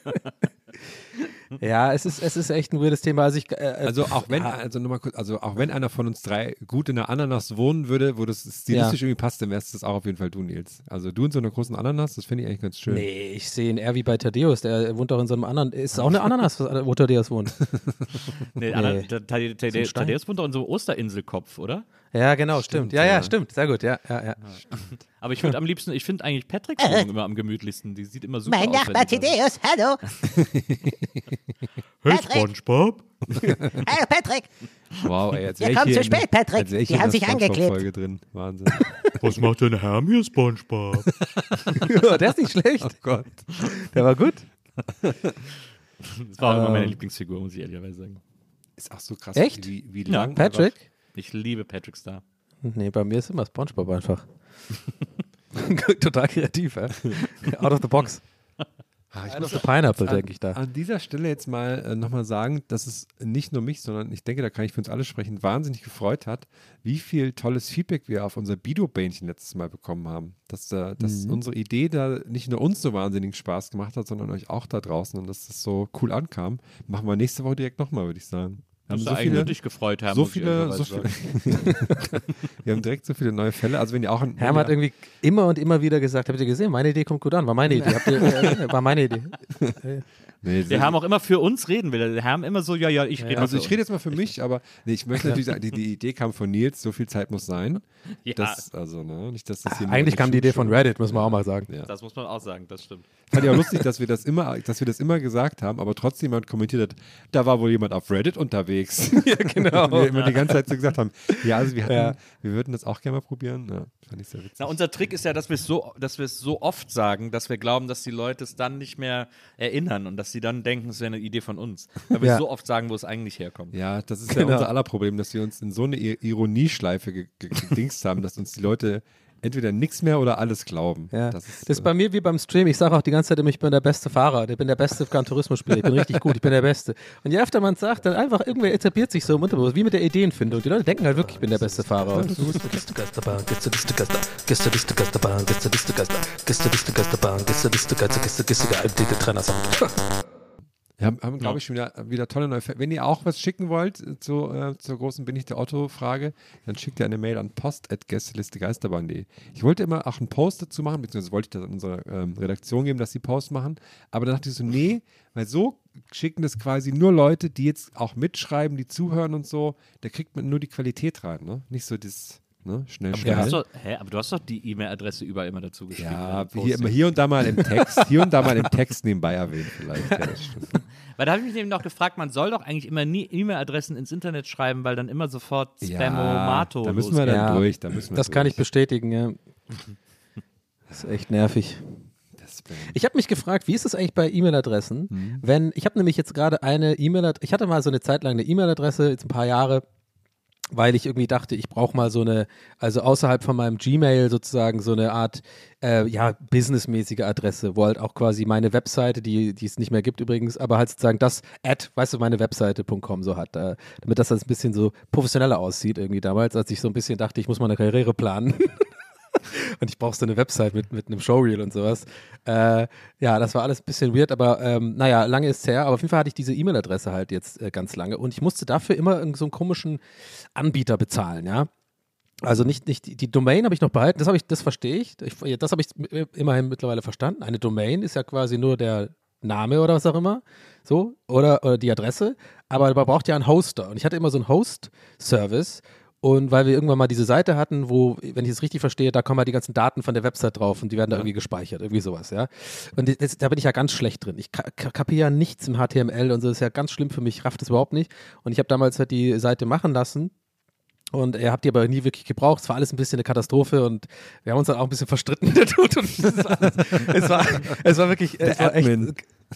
es ist, es ist echt ein weirdes Thema. Also, ich, äh, Also auch wenn, ja, also nochmal kurz, also auch wenn einer von uns drei gut in einer Ananas wohnen würde, wo das stilistisch irgendwie passt, dann wärst das auch auf jeden Fall du, Nils. Also du in so einer großen Ananas, das finde ich eigentlich ganz schön. Nee, ich sehe ihn eher wie bei Thaddeus. Der wohnt doch in so einem anderen. Ist auch eine Ananas, wo Thaddeus wohnt. Nee, Anna- Ta- Ta- Ta- Stein. Thaddeus wohnt doch in so einem Osterinselkopf, oder? Ja, genau, stimmt. Ja, ja, ja. stimmt. Sehr gut, ja, ja, ja. Aber ich würde am liebsten, ich finde eigentlich Patricks Wohnung immer am gemütlichsten. Die sieht immer super Mein aus. Nachbar die da- Thaddeus, hallo. Hey. Spongebob. Hallo Patrick. Wow, ey, jetzt Ihr kommt zu spät, Patrick. Die haben sich angeklebt. Drin. Wahnsinn. Was macht denn Herm hier, Spongebob? Der ist nicht schlecht. Oh Gott. Der war gut. Das war auch immer meine Ähm. Lieblingsfigur, muss ich ehrlicherweise sagen. Ist auch so krass, Echt? wie, wie Ja, lang. Patrick? Ich liebe Patrick Star. Nee, bei mir ist immer Spongebob einfach. Total kreativ, ja. Out of the box. Ah, ich Out muss of the pineapple, an, denke ich da. An dieser Stelle jetzt mal äh, nochmal sagen, dass es nicht nur mich, sondern ich denke, da kann ich für uns alle sprechen, wahnsinnig gefreut hat, wie viel tolles Feedback wir auf unser Bido-Bähnchen letztes Mal bekommen haben. Dass, äh, dass Mhm. unsere Idee da nicht nur uns so wahnsinnig Spaß gemacht hat, sondern euch auch da draußen und dass das so cool ankam. Machen wir nächste Woche direkt nochmal, würde ich sagen. Wir haben so viele, dich gefreut, Herm? so viele, so viele wir haben direkt so viele neue Fälle. Also wenn ihr auch ein, Herm hat irgendwie immer und immer wieder gesagt, habt ihr gesehen, meine Idee kommt gut an, war meine Idee. Habt ihr, äh, war meine Idee. nee, Der Herm auch immer für uns reden will. Der Herm immer so, ja, ja, ich rede Also mal ich rede jetzt mal für mich, aber nee, ich möchte natürlich sagen, die, die Idee kam von Nils, so viel Zeit muss sein. Ja. Das, also, ne, nicht, dass das hier nur Eigentlich kam die Idee von Reddit, muss man auch mal sagen. Ja. Das muss man auch sagen, das stimmt. Fand ich auch lustig, dass wir das immer, dass wir das immer gesagt haben, aber trotzdem jemand kommentiert hat, da war wohl jemand auf Reddit unterwegs. ja, genau. wir immer die ganze Zeit so gesagt haben, ja, also wir hatten, Ja. wir würden das auch gerne mal probieren. Ja, fand ich sehr witzig. Na, unser Trick ist ja, dass wir es so, dass wir es so oft sagen, dass wir glauben, dass die Leute es dann nicht mehr erinnern und dass sie dann denken, es wäre eine Idee von uns. Weil wir Ja. es so oft sagen, wo es eigentlich herkommt. ja, das ist Genau. ja unser aller Problem, dass wir uns in so eine Ironieschleife ge- ge- gedingst haben, dass uns die Leute entweder nichts mehr oder alles glauben. Ja. Das Das ist, ist äh, bei mir wie beim Stream. Ich sage auch die ganze Zeit immer, ich bin der beste Fahrer, ich bin der beste Gran Turismo-Spieler, ich bin richtig gut, ich bin der Beste. Und je öfter man es sagt, dann einfach irgendwer etabliert sich so im Unterbewusst, wie mit der Ideenfindung. Die Leute denken halt wirklich, ich bin der beste Fahrer. Wir haben, haben glaube ich, schon wieder, wieder tolle neue Fälle. Wenn ihr auch was schicken wollt äh, zu, äh, zur großen Bin ich der Otto-Frage, dann schickt ihr eine Mail an post.gästelistegeisterbahn.de. Ich wollte immer auch einen Post dazu machen, beziehungsweise wollte ich das an unsere ähm, Redaktion geben, dass sie Post machen. Aber dann dachte ich so, nee, weil so schicken das quasi nur Leute, die jetzt auch mitschreiben, die zuhören und so. Da kriegt man nur die Qualität rein, ne? Nicht so das, ne? Schnell, Du schnell. hast doch, hä, aber du hast doch die E-Mail-Adresse überall immer dazu geschrieben. Ja, hier, hier und da mal im Text, hier und da mal im Text nebenbei erwähnt vielleicht. Ja. Weil da habe ich mich eben noch gefragt, man soll doch eigentlich immer nie E-Mail-Adressen ins Internet schreiben, weil dann immer sofort Spamomato da müssen wir dann Ja, durch. Da müssen wir Das kann ich durch. bestätigen, ja. Das ist echt nervig. Ich habe mich gefragt, wie ist es eigentlich bei E-Mail-Adressen, Mhm. wenn, ich habe nämlich jetzt gerade eine E-Mail-Adresse, ich hatte mal so eine Zeit lang eine E-Mail-Adresse, jetzt ein paar Jahre, weil ich irgendwie dachte, ich brauche mal so eine, also außerhalb von meinem Gmail sozusagen so eine Art, äh, ja, businessmäßige Adresse, wo halt auch quasi meine Webseite, die, die es nicht mehr gibt übrigens, aber halt sozusagen das Ad, weißt du, meine Webseite.com so hat, äh, damit das ein bisschen so professioneller aussieht irgendwie damals, als ich so ein bisschen dachte, ich muss meine Karriere planen. und ich brauche so eine Website mit, mit einem Showreel und sowas. Äh, ja, das war alles ein bisschen weird, aber ähm, naja, lange ist es her. Aber auf jeden Fall hatte ich diese E-Mail-Adresse halt jetzt äh, ganz lange und ich musste dafür immer so einen komischen Anbieter bezahlen, ja. Also nicht, nicht die- die Domain habe ich noch behalten, das habe ich, das verstehe ich. ich. Das habe ich immerhin mittlerweile verstanden. Eine Domain ist ja quasi nur der Name oder was auch immer. So, oder, oder die Adresse. Aber man braucht ja einen Hoster. Und ich hatte immer so einen Host-Service. Und weil wir irgendwann mal diese Seite hatten, wo, wenn ich es richtig verstehe, da kommen halt die ganzen Daten von der Website drauf und die werden da irgendwie gespeichert, irgendwie sowas, ja. Und das, da bin ich ja ganz schlecht drin. Ich ka ka- kapiere ja nichts im HTML und so, das ist ja ganz schlimm für mich, ich raff das überhaupt nicht. Und ich habe damals halt die Seite machen lassen und er habt die aber nie wirklich gebraucht. Es war alles ein bisschen eine Katastrophe und wir haben uns dann auch ein bisschen verstritten, der Tut. Und es, war, es, war, es war wirklich, es war echt.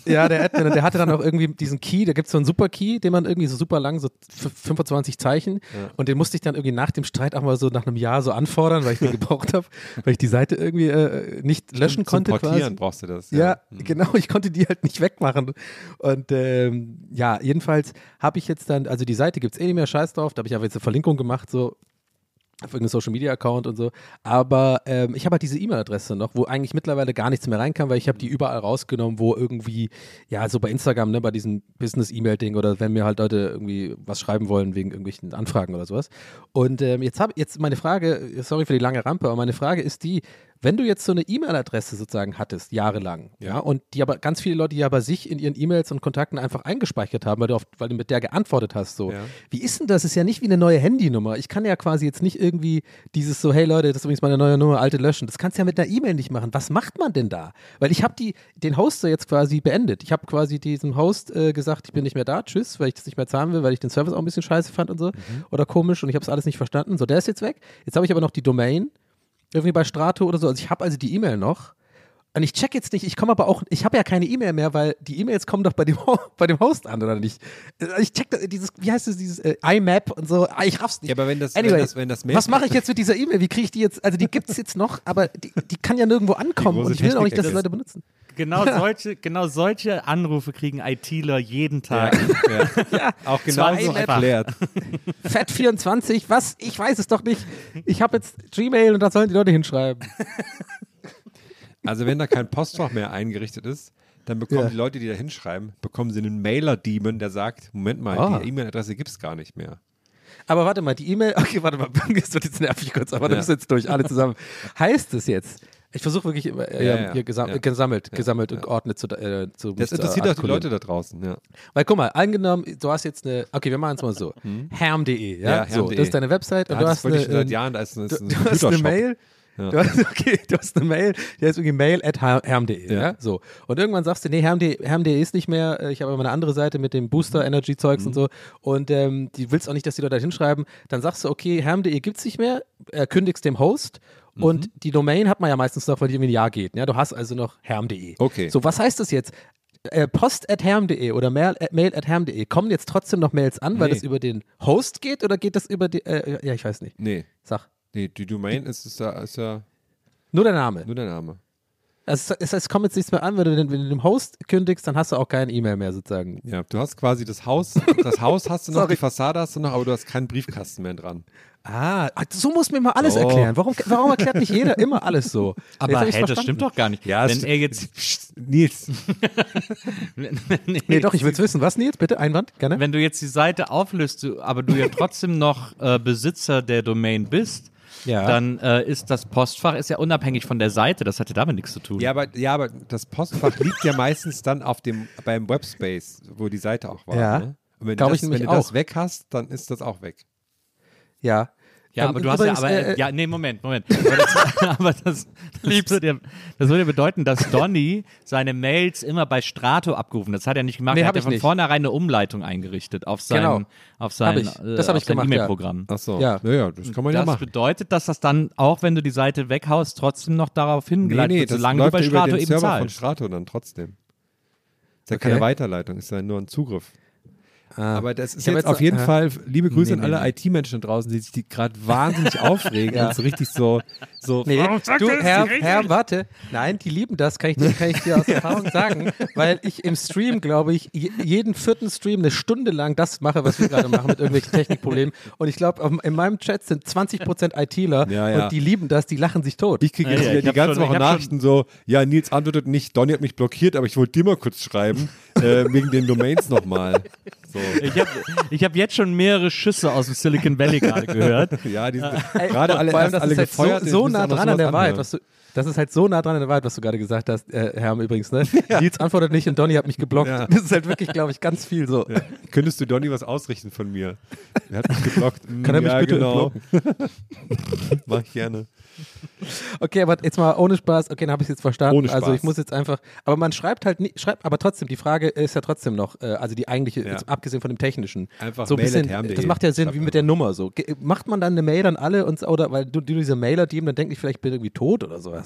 Ja, der Admin. Der hatte dann auch irgendwie diesen Key, da gibt es so einen Super-Key, den man irgendwie so super lang, so f- 25 Zeichen. Und den musste ich dann irgendwie nach dem Streit auch mal so nach einem Jahr so anfordern, weil ich den gebraucht habe, weil ich die Seite irgendwie äh, nicht löschen Zum konnte. Portieren quasi. brauchst du das. Ja, Mhm. genau, ich konnte die halt nicht wegmachen. Und ähm, ja, jedenfalls habe ich jetzt dann, also die Seite gibt es eh nicht mehr, scheiß drauf, da habe ich aber jetzt eine Verlinkung gemacht, so. Auf irgendeinem Social Media Account und so. Aber ähm, ich habe halt diese E-Mail-Adresse noch, wo eigentlich mittlerweile gar nichts mehr reinkam, weil ich habe die überall rausgenommen, wo irgendwie, ja, so bei Instagram, ne, bei diesem Business-E-Mail-Ding oder wenn mir halt Leute irgendwie was schreiben wollen wegen irgendwelchen Anfragen oder sowas. Und ähm, jetzt habe jetzt meine Frage, sorry für die lange Rampe, aber meine Frage ist die, wenn du jetzt so eine E-Mail-Adresse sozusagen hattest, jahrelang, ja. und die aber ganz viele Leute, ja bei sich in ihren E-Mails und Kontakten einfach eingespeichert haben, weil du, auf, weil du mit der geantwortet hast, so. Ja. Wie ist denn das? Ist ja nicht wie eine neue Handynummer. Ich kann ja quasi jetzt nicht irgendwie dieses so, hey Leute, das ist übrigens meine neue Nummer, alte löschen. Das kannst du ja mit einer E-Mail nicht machen. Was macht man denn da? Weil ich habe den Hoster jetzt quasi beendet. Ich habe quasi diesem Host äh, gesagt, ich bin nicht mehr da, tschüss, weil ich das nicht mehr zahlen will, weil ich den Service auch ein bisschen scheiße fand und so. Oder komisch und ich habe es alles nicht verstanden. So, der ist jetzt weg. Jetzt habe ich aber noch die Domain irgendwie bei Strato oder so. Also ich habe also die E-Mail noch. Und ich check jetzt nicht, ich komme aber auch, ich habe ja keine E-Mail mehr, weil die E-Mails kommen doch bei dem, bei dem Host an, oder nicht? Also Ich check da, dieses, wie heißt es, dieses äh, IMAP und so, ah, ich raff's nicht. Ja, aber wenn das- anyway, wenn das- wenn das Mail- was mache ich jetzt mit dieser E-Mail? Wie kriege ich die jetzt, also die gibt's jetzt noch, aber die, die kann ja nirgendwo ankommen und ich will auch nicht, dass die Leute benutzen. Genau, solche, genau solche Anrufe kriegen ITler jeden Tag. Auch Zwar genauso einfach. erklärt. Fett24, was? Ich weiß es doch nicht. Ich habe jetzt Gmail und da sollen die Leute hinschreiben. Also wenn da kein Postfach mehr eingerichtet ist, dann bekommen Ja. die Leute, die da hinschreiben, bekommen sie einen Mailer-Demon, der sagt, Moment mal, Ah. die E-Mail-Adresse gibt es gar nicht mehr. Aber warte mal, die E-Mail, okay, warte mal, das wird jetzt nervig kurz, aber da Ja. müssen wir jetzt durch, alle zusammen. heißt es jetzt, ich versuche wirklich immer, äh, Ja, hier gesam ja. gesammelt, gesammelt und geordnet zu, äh, zu Das interessiert auch die. Leute da draußen, ja. Weil guck mal, angenommen, du hast jetzt eine, okay, wir machen es mal so, herm.de, ja, Hm. So, das ist deine Website und Ja, du hast eine, ich schon seit äh, Jahren, da ist ein, du, du hast eine. Mail, Ja. du hast, okay, du hast eine Mail, die heißt irgendwie mail at herm.de, ja. Ja. so. Und irgendwann sagst du, nee, herm.de herm.de ist nicht mehr, äh, ich habe aber eine andere Seite mit dem Booster Energy Zeugs Mhm. und so und ähm, die willst auch nicht, dass die Leute da hinschreiben, dann sagst du, okay, herm.de gibt's nicht mehr, äh, kündigst dem Host Mhm. und die Domain hat man ja meistens noch, weil die irgendwie ein Jahr geht, ja. Du hast also noch herm.de. Okay. So, was heißt das jetzt? Äh, post at herm.de oder mail at, mail at herm.de, kommen jetzt trotzdem noch Mails an, weil Nee. das über den Host geht oder geht das über die, äh, ja, ich weiß nicht. Nee, Sag. Nee, die Domain ist, ist, ja, ist ja Nur der Name. nur der Name. Also, es, es kommt jetzt nichts mehr an, wenn du, den, wenn du dem Host kündigst, dann hast du auch kein E-Mail mehr sozusagen. Ja, du hast quasi das Haus, das Haus hast du noch, die Fassade hast du noch, aber du hast keinen Briefkasten mehr dran. Ah, so muss mir mal alles Oh. erklären. Warum, warum erklärt nicht jeder immer alles so? Aber hey, das stimmt doch gar nicht. Ja, Wenn er jetzt, Psst, Nils, Nee, doch, ich will es wissen. Was, Nils? Bitte, Einwand, gerne. wenn du jetzt die Seite auflöst, aber du ja trotzdem noch äh, Besitzer der Domain bist, Ja. dann äh, ist das Postfach ist ja unabhängig von der Seite. Das hat ja damit nichts zu tun. ja aber, ja, aber das Postfach liegt ja meistens dann auf dem, beim Webspace, wo die Seite auch war. Ja. Ne? Und wenn du, das, wenn du das weg hast, dann ist das auch weg. Ja. Ja, Ähm, aber du hast ja, aber, äh, ja, nee, Moment, Moment. Aber das, aber das, das, würde ja, das würde ja bedeuten, dass Donny seine Mails immer bei Strato abgerufen hat. Das hat er nicht gemacht. Nee, er hab hat ja ich von nicht. vornherein eine Umleitung eingerichtet auf sein, Genau. auf sein, ich. Das hab äh, ich auf sein gemacht, ja. E-Mail-Programm. Ach so. Ja. Naja, das kann man ja Das machen. bedeutet, dass das dann, auch wenn du die Seite weghaust, trotzdem noch darauf Nee, hingeleitet nee, wird, das solange du läuft bei ja über Strato den eben Server von zahlst. Strato dann trotzdem. Ist ja Okay. keine Weiterleitung, ist ja nur ein Zugriff. Ah. Aber das ist jetzt jetzt- auf jeden äh, Fall, liebe Grüße Nee, an alle nee. IT-Menschen da draußen, die sich die gerade wahnsinnig aufregen Ja. und so richtig so, so Nee, du, Herr, Herr, warte. Nein, die lieben das, kann ich, dir- kann ich dir aus Erfahrung sagen, weil ich im Stream, glaube ich, je- jeden vierten Stream eine Stunde lang das mache, was wir gerade machen mit irgendwelchen Technikproblemen. Und ich glaube, in meinem Chat sind 20% ITler Ja, ja. und die lieben das, die lachen sich tot. Ich kriege Ja, jetzt ja, die ganze schon- Woche Nachrichten so, ja, Nils antwortet nicht, Donny hat mich blockiert, aber ich wollte dir mal kurz schreiben, äh, wegen den Domains nochmal. So. Ich habe ich hab jetzt schon mehrere Schüsse aus dem Silicon Valley gerade gehört. Ja, die sind Ey, gerade alle erst alle halt gefeuert. so, so nah dran an der Wahrheit, was du, das ist halt so nah dran an der Wahrheit, was du gerade gesagt hast, äh, Herr übrigens, ne? Nils antwortet nicht und Donny hat mich geblockt. Ja. Das ist halt wirklich, glaube ich, ganz viel so. Ja. Könntest du Donny was ausrichten von mir? Er hat mich geblockt. Kann er mich ja, bitte genau. Mach ich gerne. Okay, aber jetzt mal ohne Spaß, okay, dann habe ich jetzt verstanden. Ohne Also Spaß. ich muss jetzt einfach, aber man schreibt halt nicht, schreibt, aber trotzdem, die Frage ist ja trotzdem noch, äh, also die eigentliche, Ja. jetzt abgesehen von dem technischen. Einfach so ein bisschen, das macht ja Sinn, wie mit der Nummer so. Ge macht man dann eine Mail an alle und oder weil du, du diese Mailer die dann denke ich vielleicht bin ich irgendwie tot oder sowas.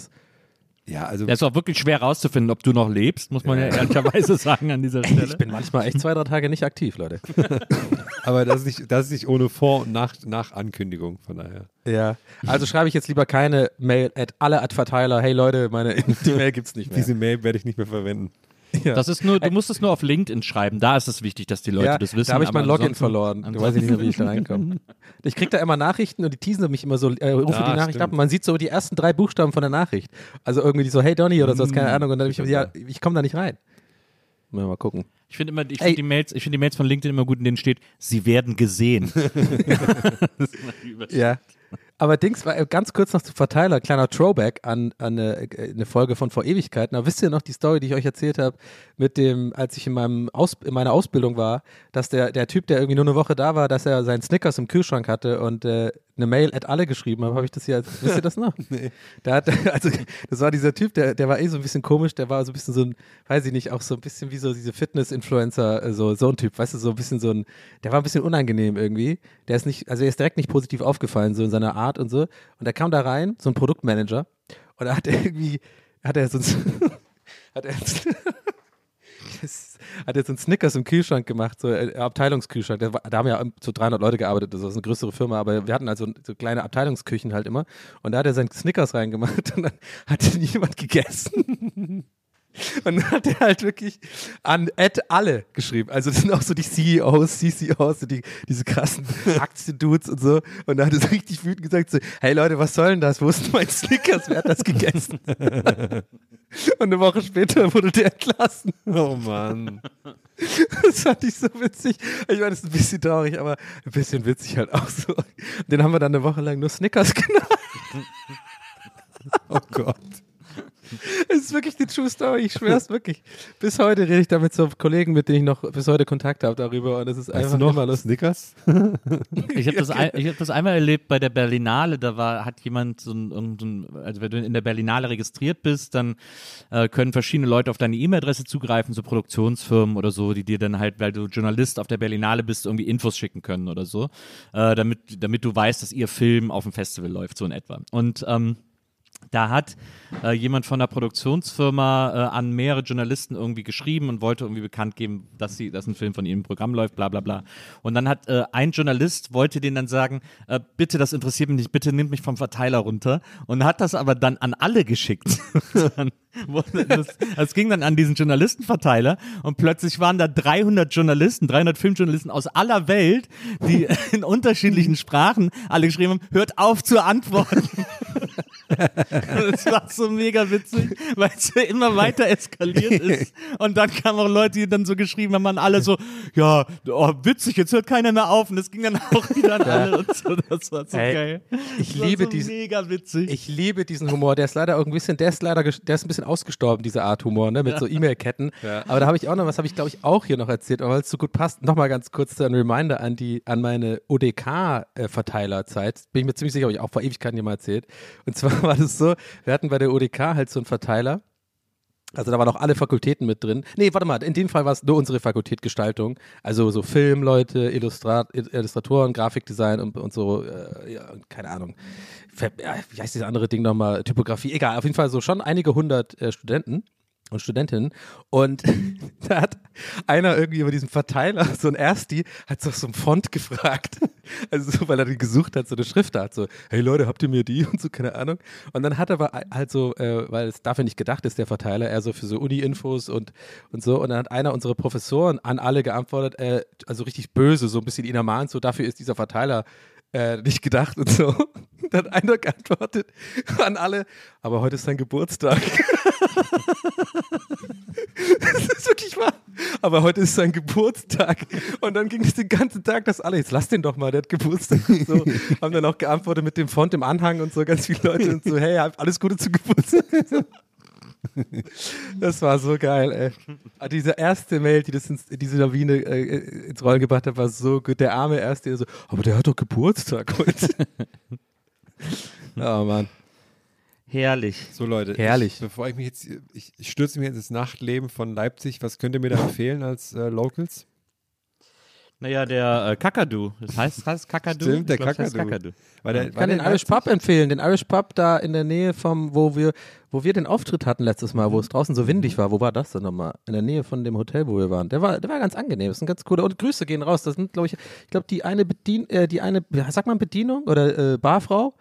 Ja, also Das ist auch wirklich schwer rauszufinden, ob du noch lebst, muss man ja, ehrlicherweise sagen an dieser Stelle. Ich bin manchmal echt zwei, drei Tage nicht aktiv, Leute. aber das ist nicht, das ist nicht ohne Vor- und Nach, nach Ankündigung, von daher. Ja. Also schreibe ich jetzt lieber keine Mail at alle at Verteiler, hey Leute, meine die Mail gibt's nicht mehr. Diese Mail werde ich nicht mehr verwenden. Ja. Das ist nur, du musst es nur auf LinkedIn schreiben. Da ist es wichtig, dass die Leute ja, das wissen. Da habe ich mein Login verloren. Ansonsten- weiß ich nicht mehr, wie ich da reinkomme. Ich kriege da immer Nachrichten und die teasen mich immer so, äh, rufe Ja, die Nachricht stimmt. ab und man sieht so die ersten drei Buchstaben von der Nachricht. Also irgendwie so, hey Donny oder sowas, Mm. keine Ahnung. Und dann ich, ja, ich komme da nicht rein. Mal, mal gucken. Ich finde immer, ich finde die Mails, ich finde die Mails von LinkedIn immer gut, in denen steht, sie werden gesehen. Das ist immer die. Ja. Aber Dings war äh, ganz kurz noch zu Verteiler, kleiner Throwback an, an eine, äh, eine Folge von vor Ewigkeiten. Aber wisst ihr noch die Story, die ich euch erzählt habe, mit dem, als ich in, meinem Aus, in meiner Ausbildung war, dass der, der Typ, der irgendwie nur eine Woche da war, dass er seinen Snickers im Kühlschrank hatte und äh, eine Mail at alle geschrieben habe, habe ich das hier, wisst ihr das noch? nee. Der hat, also, das war dieser Typ, der, der war eh so ein bisschen komisch, der war so ein bisschen so ein, weiß ich nicht, auch so ein bisschen wie so diese Fitness-Influencer, äh, so, so ein Typ, weißt du, so ein bisschen so ein, der war ein bisschen unangenehm irgendwie. Der ist nicht, also er ist direkt nicht positiv aufgefallen, so in seiner Art und so. Und er kam da rein, so ein Produktmanager, und da hat er irgendwie, hat er so ein, hat er, hat so einen Snickers im Kühlschrank gemacht, so äh, Abteilungskühlschrank. Da haben ja so 300 Leute gearbeitet, das ist eine größere Firma, aber wir hatten also so kleine Abteilungsküchen halt immer. Und da hat er seinen Snickers reingemacht und dann hat ihn jemand gegessen. Und dann hat er halt wirklich an Ad alle geschrieben. Also das sind auch so die CEOs, CCOs, so die, diese krassen Aktiendudes und so. Und da hat er so richtig wütend gesagt, so, hey Leute, was soll denn das? Wo ist denn mein Snickers? Wer hat das gegessen? und eine Woche später wurde der entlassen. Oh Mann. Das fand ich so witzig. Ich meine, das ist ein bisschen traurig, aber ein bisschen witzig halt auch so. Den haben wir dann eine Woche lang nur Snickers genannt. Oh Gott. Es ist wirklich die True Story, ich schwör's wirklich. Bis heute rede ich da mit so Kollegen, mit denen ich noch bis heute Kontakt habe darüber und es ist Weißt einfach du noch immer lustig. Snickers? Ich habe das, ein, ich hab das einmal erlebt bei der Berlinale, da war, hat jemand so ein, irgendein- also wenn du in der Berlinale registriert bist, dann äh, können verschiedene Leute auf deine E-Mail-Adresse zugreifen, so Produktionsfirmen oder so, die dir dann halt, weil du Journalist auf der Berlinale bist, irgendwie Infos schicken können oder so, äh, damit, damit du weißt, dass ihr Film auf dem Festival läuft, so in etwa. Und ähm, da hat äh, jemand von der Produktionsfirma äh, an mehrere Journalisten irgendwie geschrieben und wollte irgendwie bekannt geben, dass sie, dass ein Film von ihnen im Programm läuft, bla bla bla. Und dann hat äh, ein Journalist wollte denen dann sagen, äh, bitte, das interessiert mich nicht, bitte nimmt mich vom Verteiler runter und hat das aber dann an alle geschickt. Das, das ging dann an diesen Journalistenverteiler und plötzlich waren da 300 Journalisten, 300 Filmjournalisten aus aller Welt, die in unterschiedlichen Sprachen alle geschrieben haben, hört auf zu antworten. Das war so mega witzig, weil es so immer weiter eskaliert ist. Und dann kamen auch Leute, die dann so geschrieben haben, alle so, ja, oh, witzig, jetzt hört keiner mehr auf. Und das ging dann auch wieder an alle und so. Das war so Ey, geil. ich liebe so diesen- mega witzig. Ich liebe diesen Humor. Der ist leider irgendwie ein bisschen, der ist leider, der ist ein bisschen ausgestorben, diese Art Humor, ne, mit so E-Mail-Ketten. Aber da habe ich auch noch, was habe ich glaube ich auch hier noch erzählt, aber weil es so gut passt, nochmal ganz kurz ein Reminder an die, an meine ODK-Verteilerzeit. Bin ich mir ziemlich sicher, habe ich auch vor Ewigkeiten hier mal erzählt. Und zwar war das so, wir hatten bei der ODK halt so einen Verteiler. Also da waren auch alle Fakultäten mit drin. Nee, warte mal, in dem Fall war es nur unsere Fakultät Gestaltung. Also so Filmleute, Illustrat Illustratoren, Grafikdesign und, und so, äh, ja, keine Ahnung. Wie heißt dieses andere Ding nochmal? Typografie, egal. Auf jeden Fall so schon einige hundert äh, Studenten und Studentinnen. Und da hat einer irgendwie über diesen Verteiler, so ein Ersti, hat so, so ein Font gefragt. Also so, weil er die gesucht hat, so eine Schriftart, so, hey Leute, habt ihr mir die? Und so, keine Ahnung. Und dann hat er aber halt so, äh, weil es dafür nicht gedacht ist, der Verteiler, eher so für so Uni-Infos und, und so. Und dann hat einer unserer Professoren an alle geantwortet, äh, also richtig böse, so ein bisschen ihn ermahnt, so, dafür ist dieser Verteiler äh, nicht gedacht und so. Dann hat einer geantwortet an alle, aber heute ist sein Geburtstag. das ist wirklich wahr. Aber heute ist sein Geburtstag. Und dann ging es den ganzen Tag, dass alle, jetzt lass den doch mal, der hat Geburtstag und so. Haben dann auch geantwortet mit dem Font im Anhang und so, ganz viele Leute und so, hey, alles Gute zu Geburtstag. Das war so geil, ey. Ah, Diese erste Mail, die das ins, diese Lawine äh, ins Rollen gebracht hat, war so gut. Der arme Erste, der so, aber der hat doch Geburtstag heute. oh Mann. Herrlich. So Leute, Herrlich. Ich, bevor ich mich jetzt, ich, ich stürze mich jetzt ins Nachtleben von Leipzig. Was könnt ihr mir da empfehlen als äh, Locals? Naja, der äh, Kakadu. Das heißt, heißt Kakadu? Stimmt, der Ich glaub, das heißt Kakadu. War der, Ich kann den Irish Pub empfehlen, den Irish Pub da in der Nähe vom, wo wir, wo wir den Auftritt hatten letztes Mal, wo es draußen so windig war. Wo war das denn nochmal? In der Nähe von dem Hotel, wo wir waren. Der war, der war ganz angenehm. Das ist ein ganz cooler. Und Grüße gehen raus. Das sind, glaube ich, ich glaube, die eine Bedien, äh, die eine, sag mal Bedienung oder äh, Barfrau.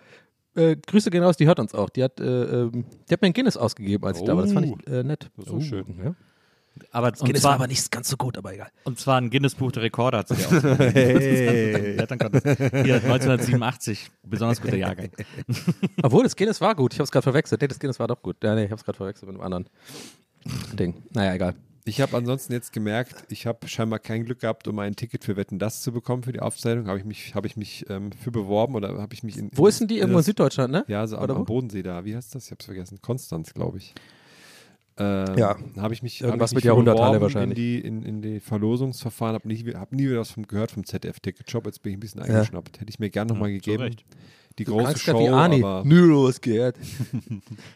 Äh, Grüße gehen raus, die hört uns auch. Die hat, äh, ähm, die hat mir ein Guinness ausgegeben, als ich da war. Das fand ich äh, nett. Das ist auch schön. Ja. Aber, und, Guinness war zwar, aber nicht ganz so gut, aber egal. und zwar ein Guinness-Buch der Rekorde hat sie ja auch. Blättern konntest. Hier, 1987, besonders guter Jahrgang. Obwohl, das Guinness war gut. Ich habe es gerade verwechselt. Nee, das Guinness war doch gut. Ja, nee, ich habe es gerade verwechselt mit einem anderen Ding. Naja, egal. Ich habe ansonsten jetzt gemerkt, ich habe scheinbar kein Glück gehabt, um ein Ticket für Wetten das zu bekommen für die Aufzeichnung. Habe ich mich, habe ich mich ähm, für beworben oder habe ich mich in. Wo ist denn die? in Irgendwo in das- Süddeutschland, ne? Ja, so am, am Bodensee da. Wie heißt das? Ich habe es vergessen. Konstanz, glaube ich. Ähm, Ja. Habe ich mich, Irgendwas hab ich mit mich Jahrhunderthalle beworben wahrscheinlich. In die, in, in die Verlosungsverfahren, habe nie, hab nie wieder was vom gehört vom ZDF-Ticketshop. Jetzt bin ich ein bisschen eingeschnappt. Hätte ich mir gerne nochmal gegeben. Recht. Die Du große Show, wie Arnie. aber Nö, was geht?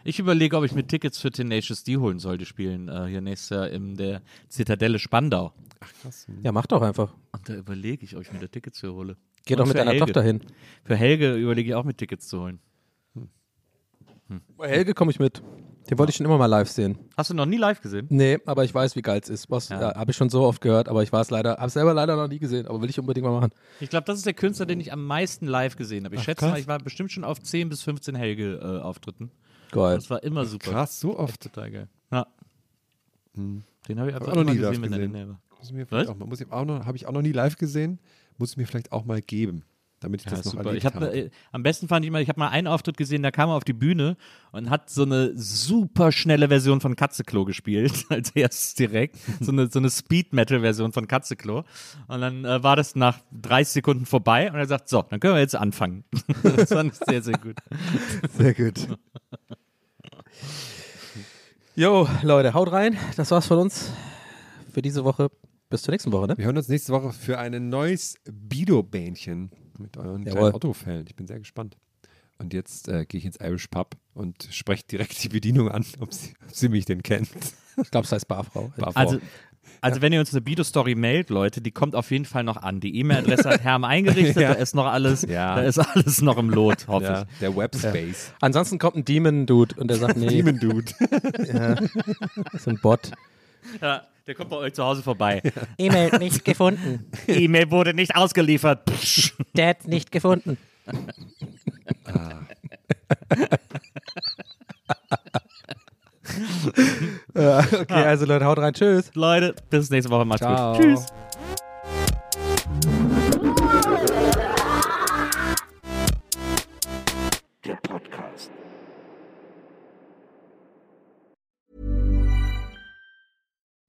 Ich überlege, ob ich mir Tickets für Tenacious D holen soll, die spielen äh, hier nächstes Jahr in der Zitadelle Spandau. krass. Ja, mach doch einfach. Und da überlege ich, ob ich mir da Tickets für hole. Geh doch mit deiner Helge. Tochter hin. Für Helge überlege ich auch mit Tickets zu holen. Bei Helge komme ich mit. Den wollte ich schon immer mal live sehen. Hast du noch nie live gesehen? Nee, aber ich weiß, wie geil es ist. Was Ja. ja. habe ich schon so oft gehört, aber ich war es leider, habe es selber leider noch nie gesehen, aber will ich unbedingt mal machen. Ich glaube, das ist der Künstler, den ich am meisten live gesehen habe. Ich Ach, schätze krass. mal, ich war bestimmt schon auf 10 bis 15 Helge-Auftritten. Geil. das war immer super. Krass, so oft. Total geil. Ja. Den habe ich einfach auch noch immer nie live gesehen, wenn er in gesehen. der Nähe war. Muss ich mir vielleicht Was? auch mal, muss ich auch noch, habe ich auch noch nie live gesehen, muss ich mir vielleicht auch mal geben, damit ich Ja, das noch super. erlebt Ich hab, habe. äh, am besten fand ich mal, ich habe mal einen Auftritt gesehen, da kam er auf die Bühne und hat so eine super schnelle Version von Katzeklo gespielt, als erstes direkt. So eine, so eine Speed-Metal-Version von Katzeklo. Und dann äh, war das nach 30 Sekunden vorbei und er sagt, so, dann können wir jetzt anfangen. das fand ich sehr, sehr gut. Sehr gut. Jo, Leute, haut rein. Das war's von uns für diese Woche. Bis zur nächsten Woche, ne? Wir hören uns nächste Woche für ein neues Bido-Bähnchen mit euren Jawohl. kleinen Otto-Fällen. Ich bin sehr gespannt. Und jetzt äh, gehe ich ins Irish Pub und spreche direkt die Bedienung an, ob sie, ob sie mich denn kennt. Ich glaube, es heißt Barfrau. Barfrau. Also, also wenn ihr uns eine Bido-Story mailt, Leute, die kommt auf jeden Fall noch an. Die E-Mail-Adresse hat Herm eingerichtet, Ja. da ist noch alles, Ja. da ist alles noch im Lot, hoffe ja, ich. der Webspace. Ansonsten kommt ein Demon-Dude und der sagt, nee, Demon Dude. ist ein Bot. Ja, der kommt bei euch zu Hause vorbei. E-Mail nicht gefunden. E-Mail wurde nicht ausgeliefert. Psch. Dad nicht gefunden. Ja, okay, also Leute, haut rein. Tschüss. Leute, bis nächste Woche. Macht's Ciao. gut. Tschüss. Der Podcast.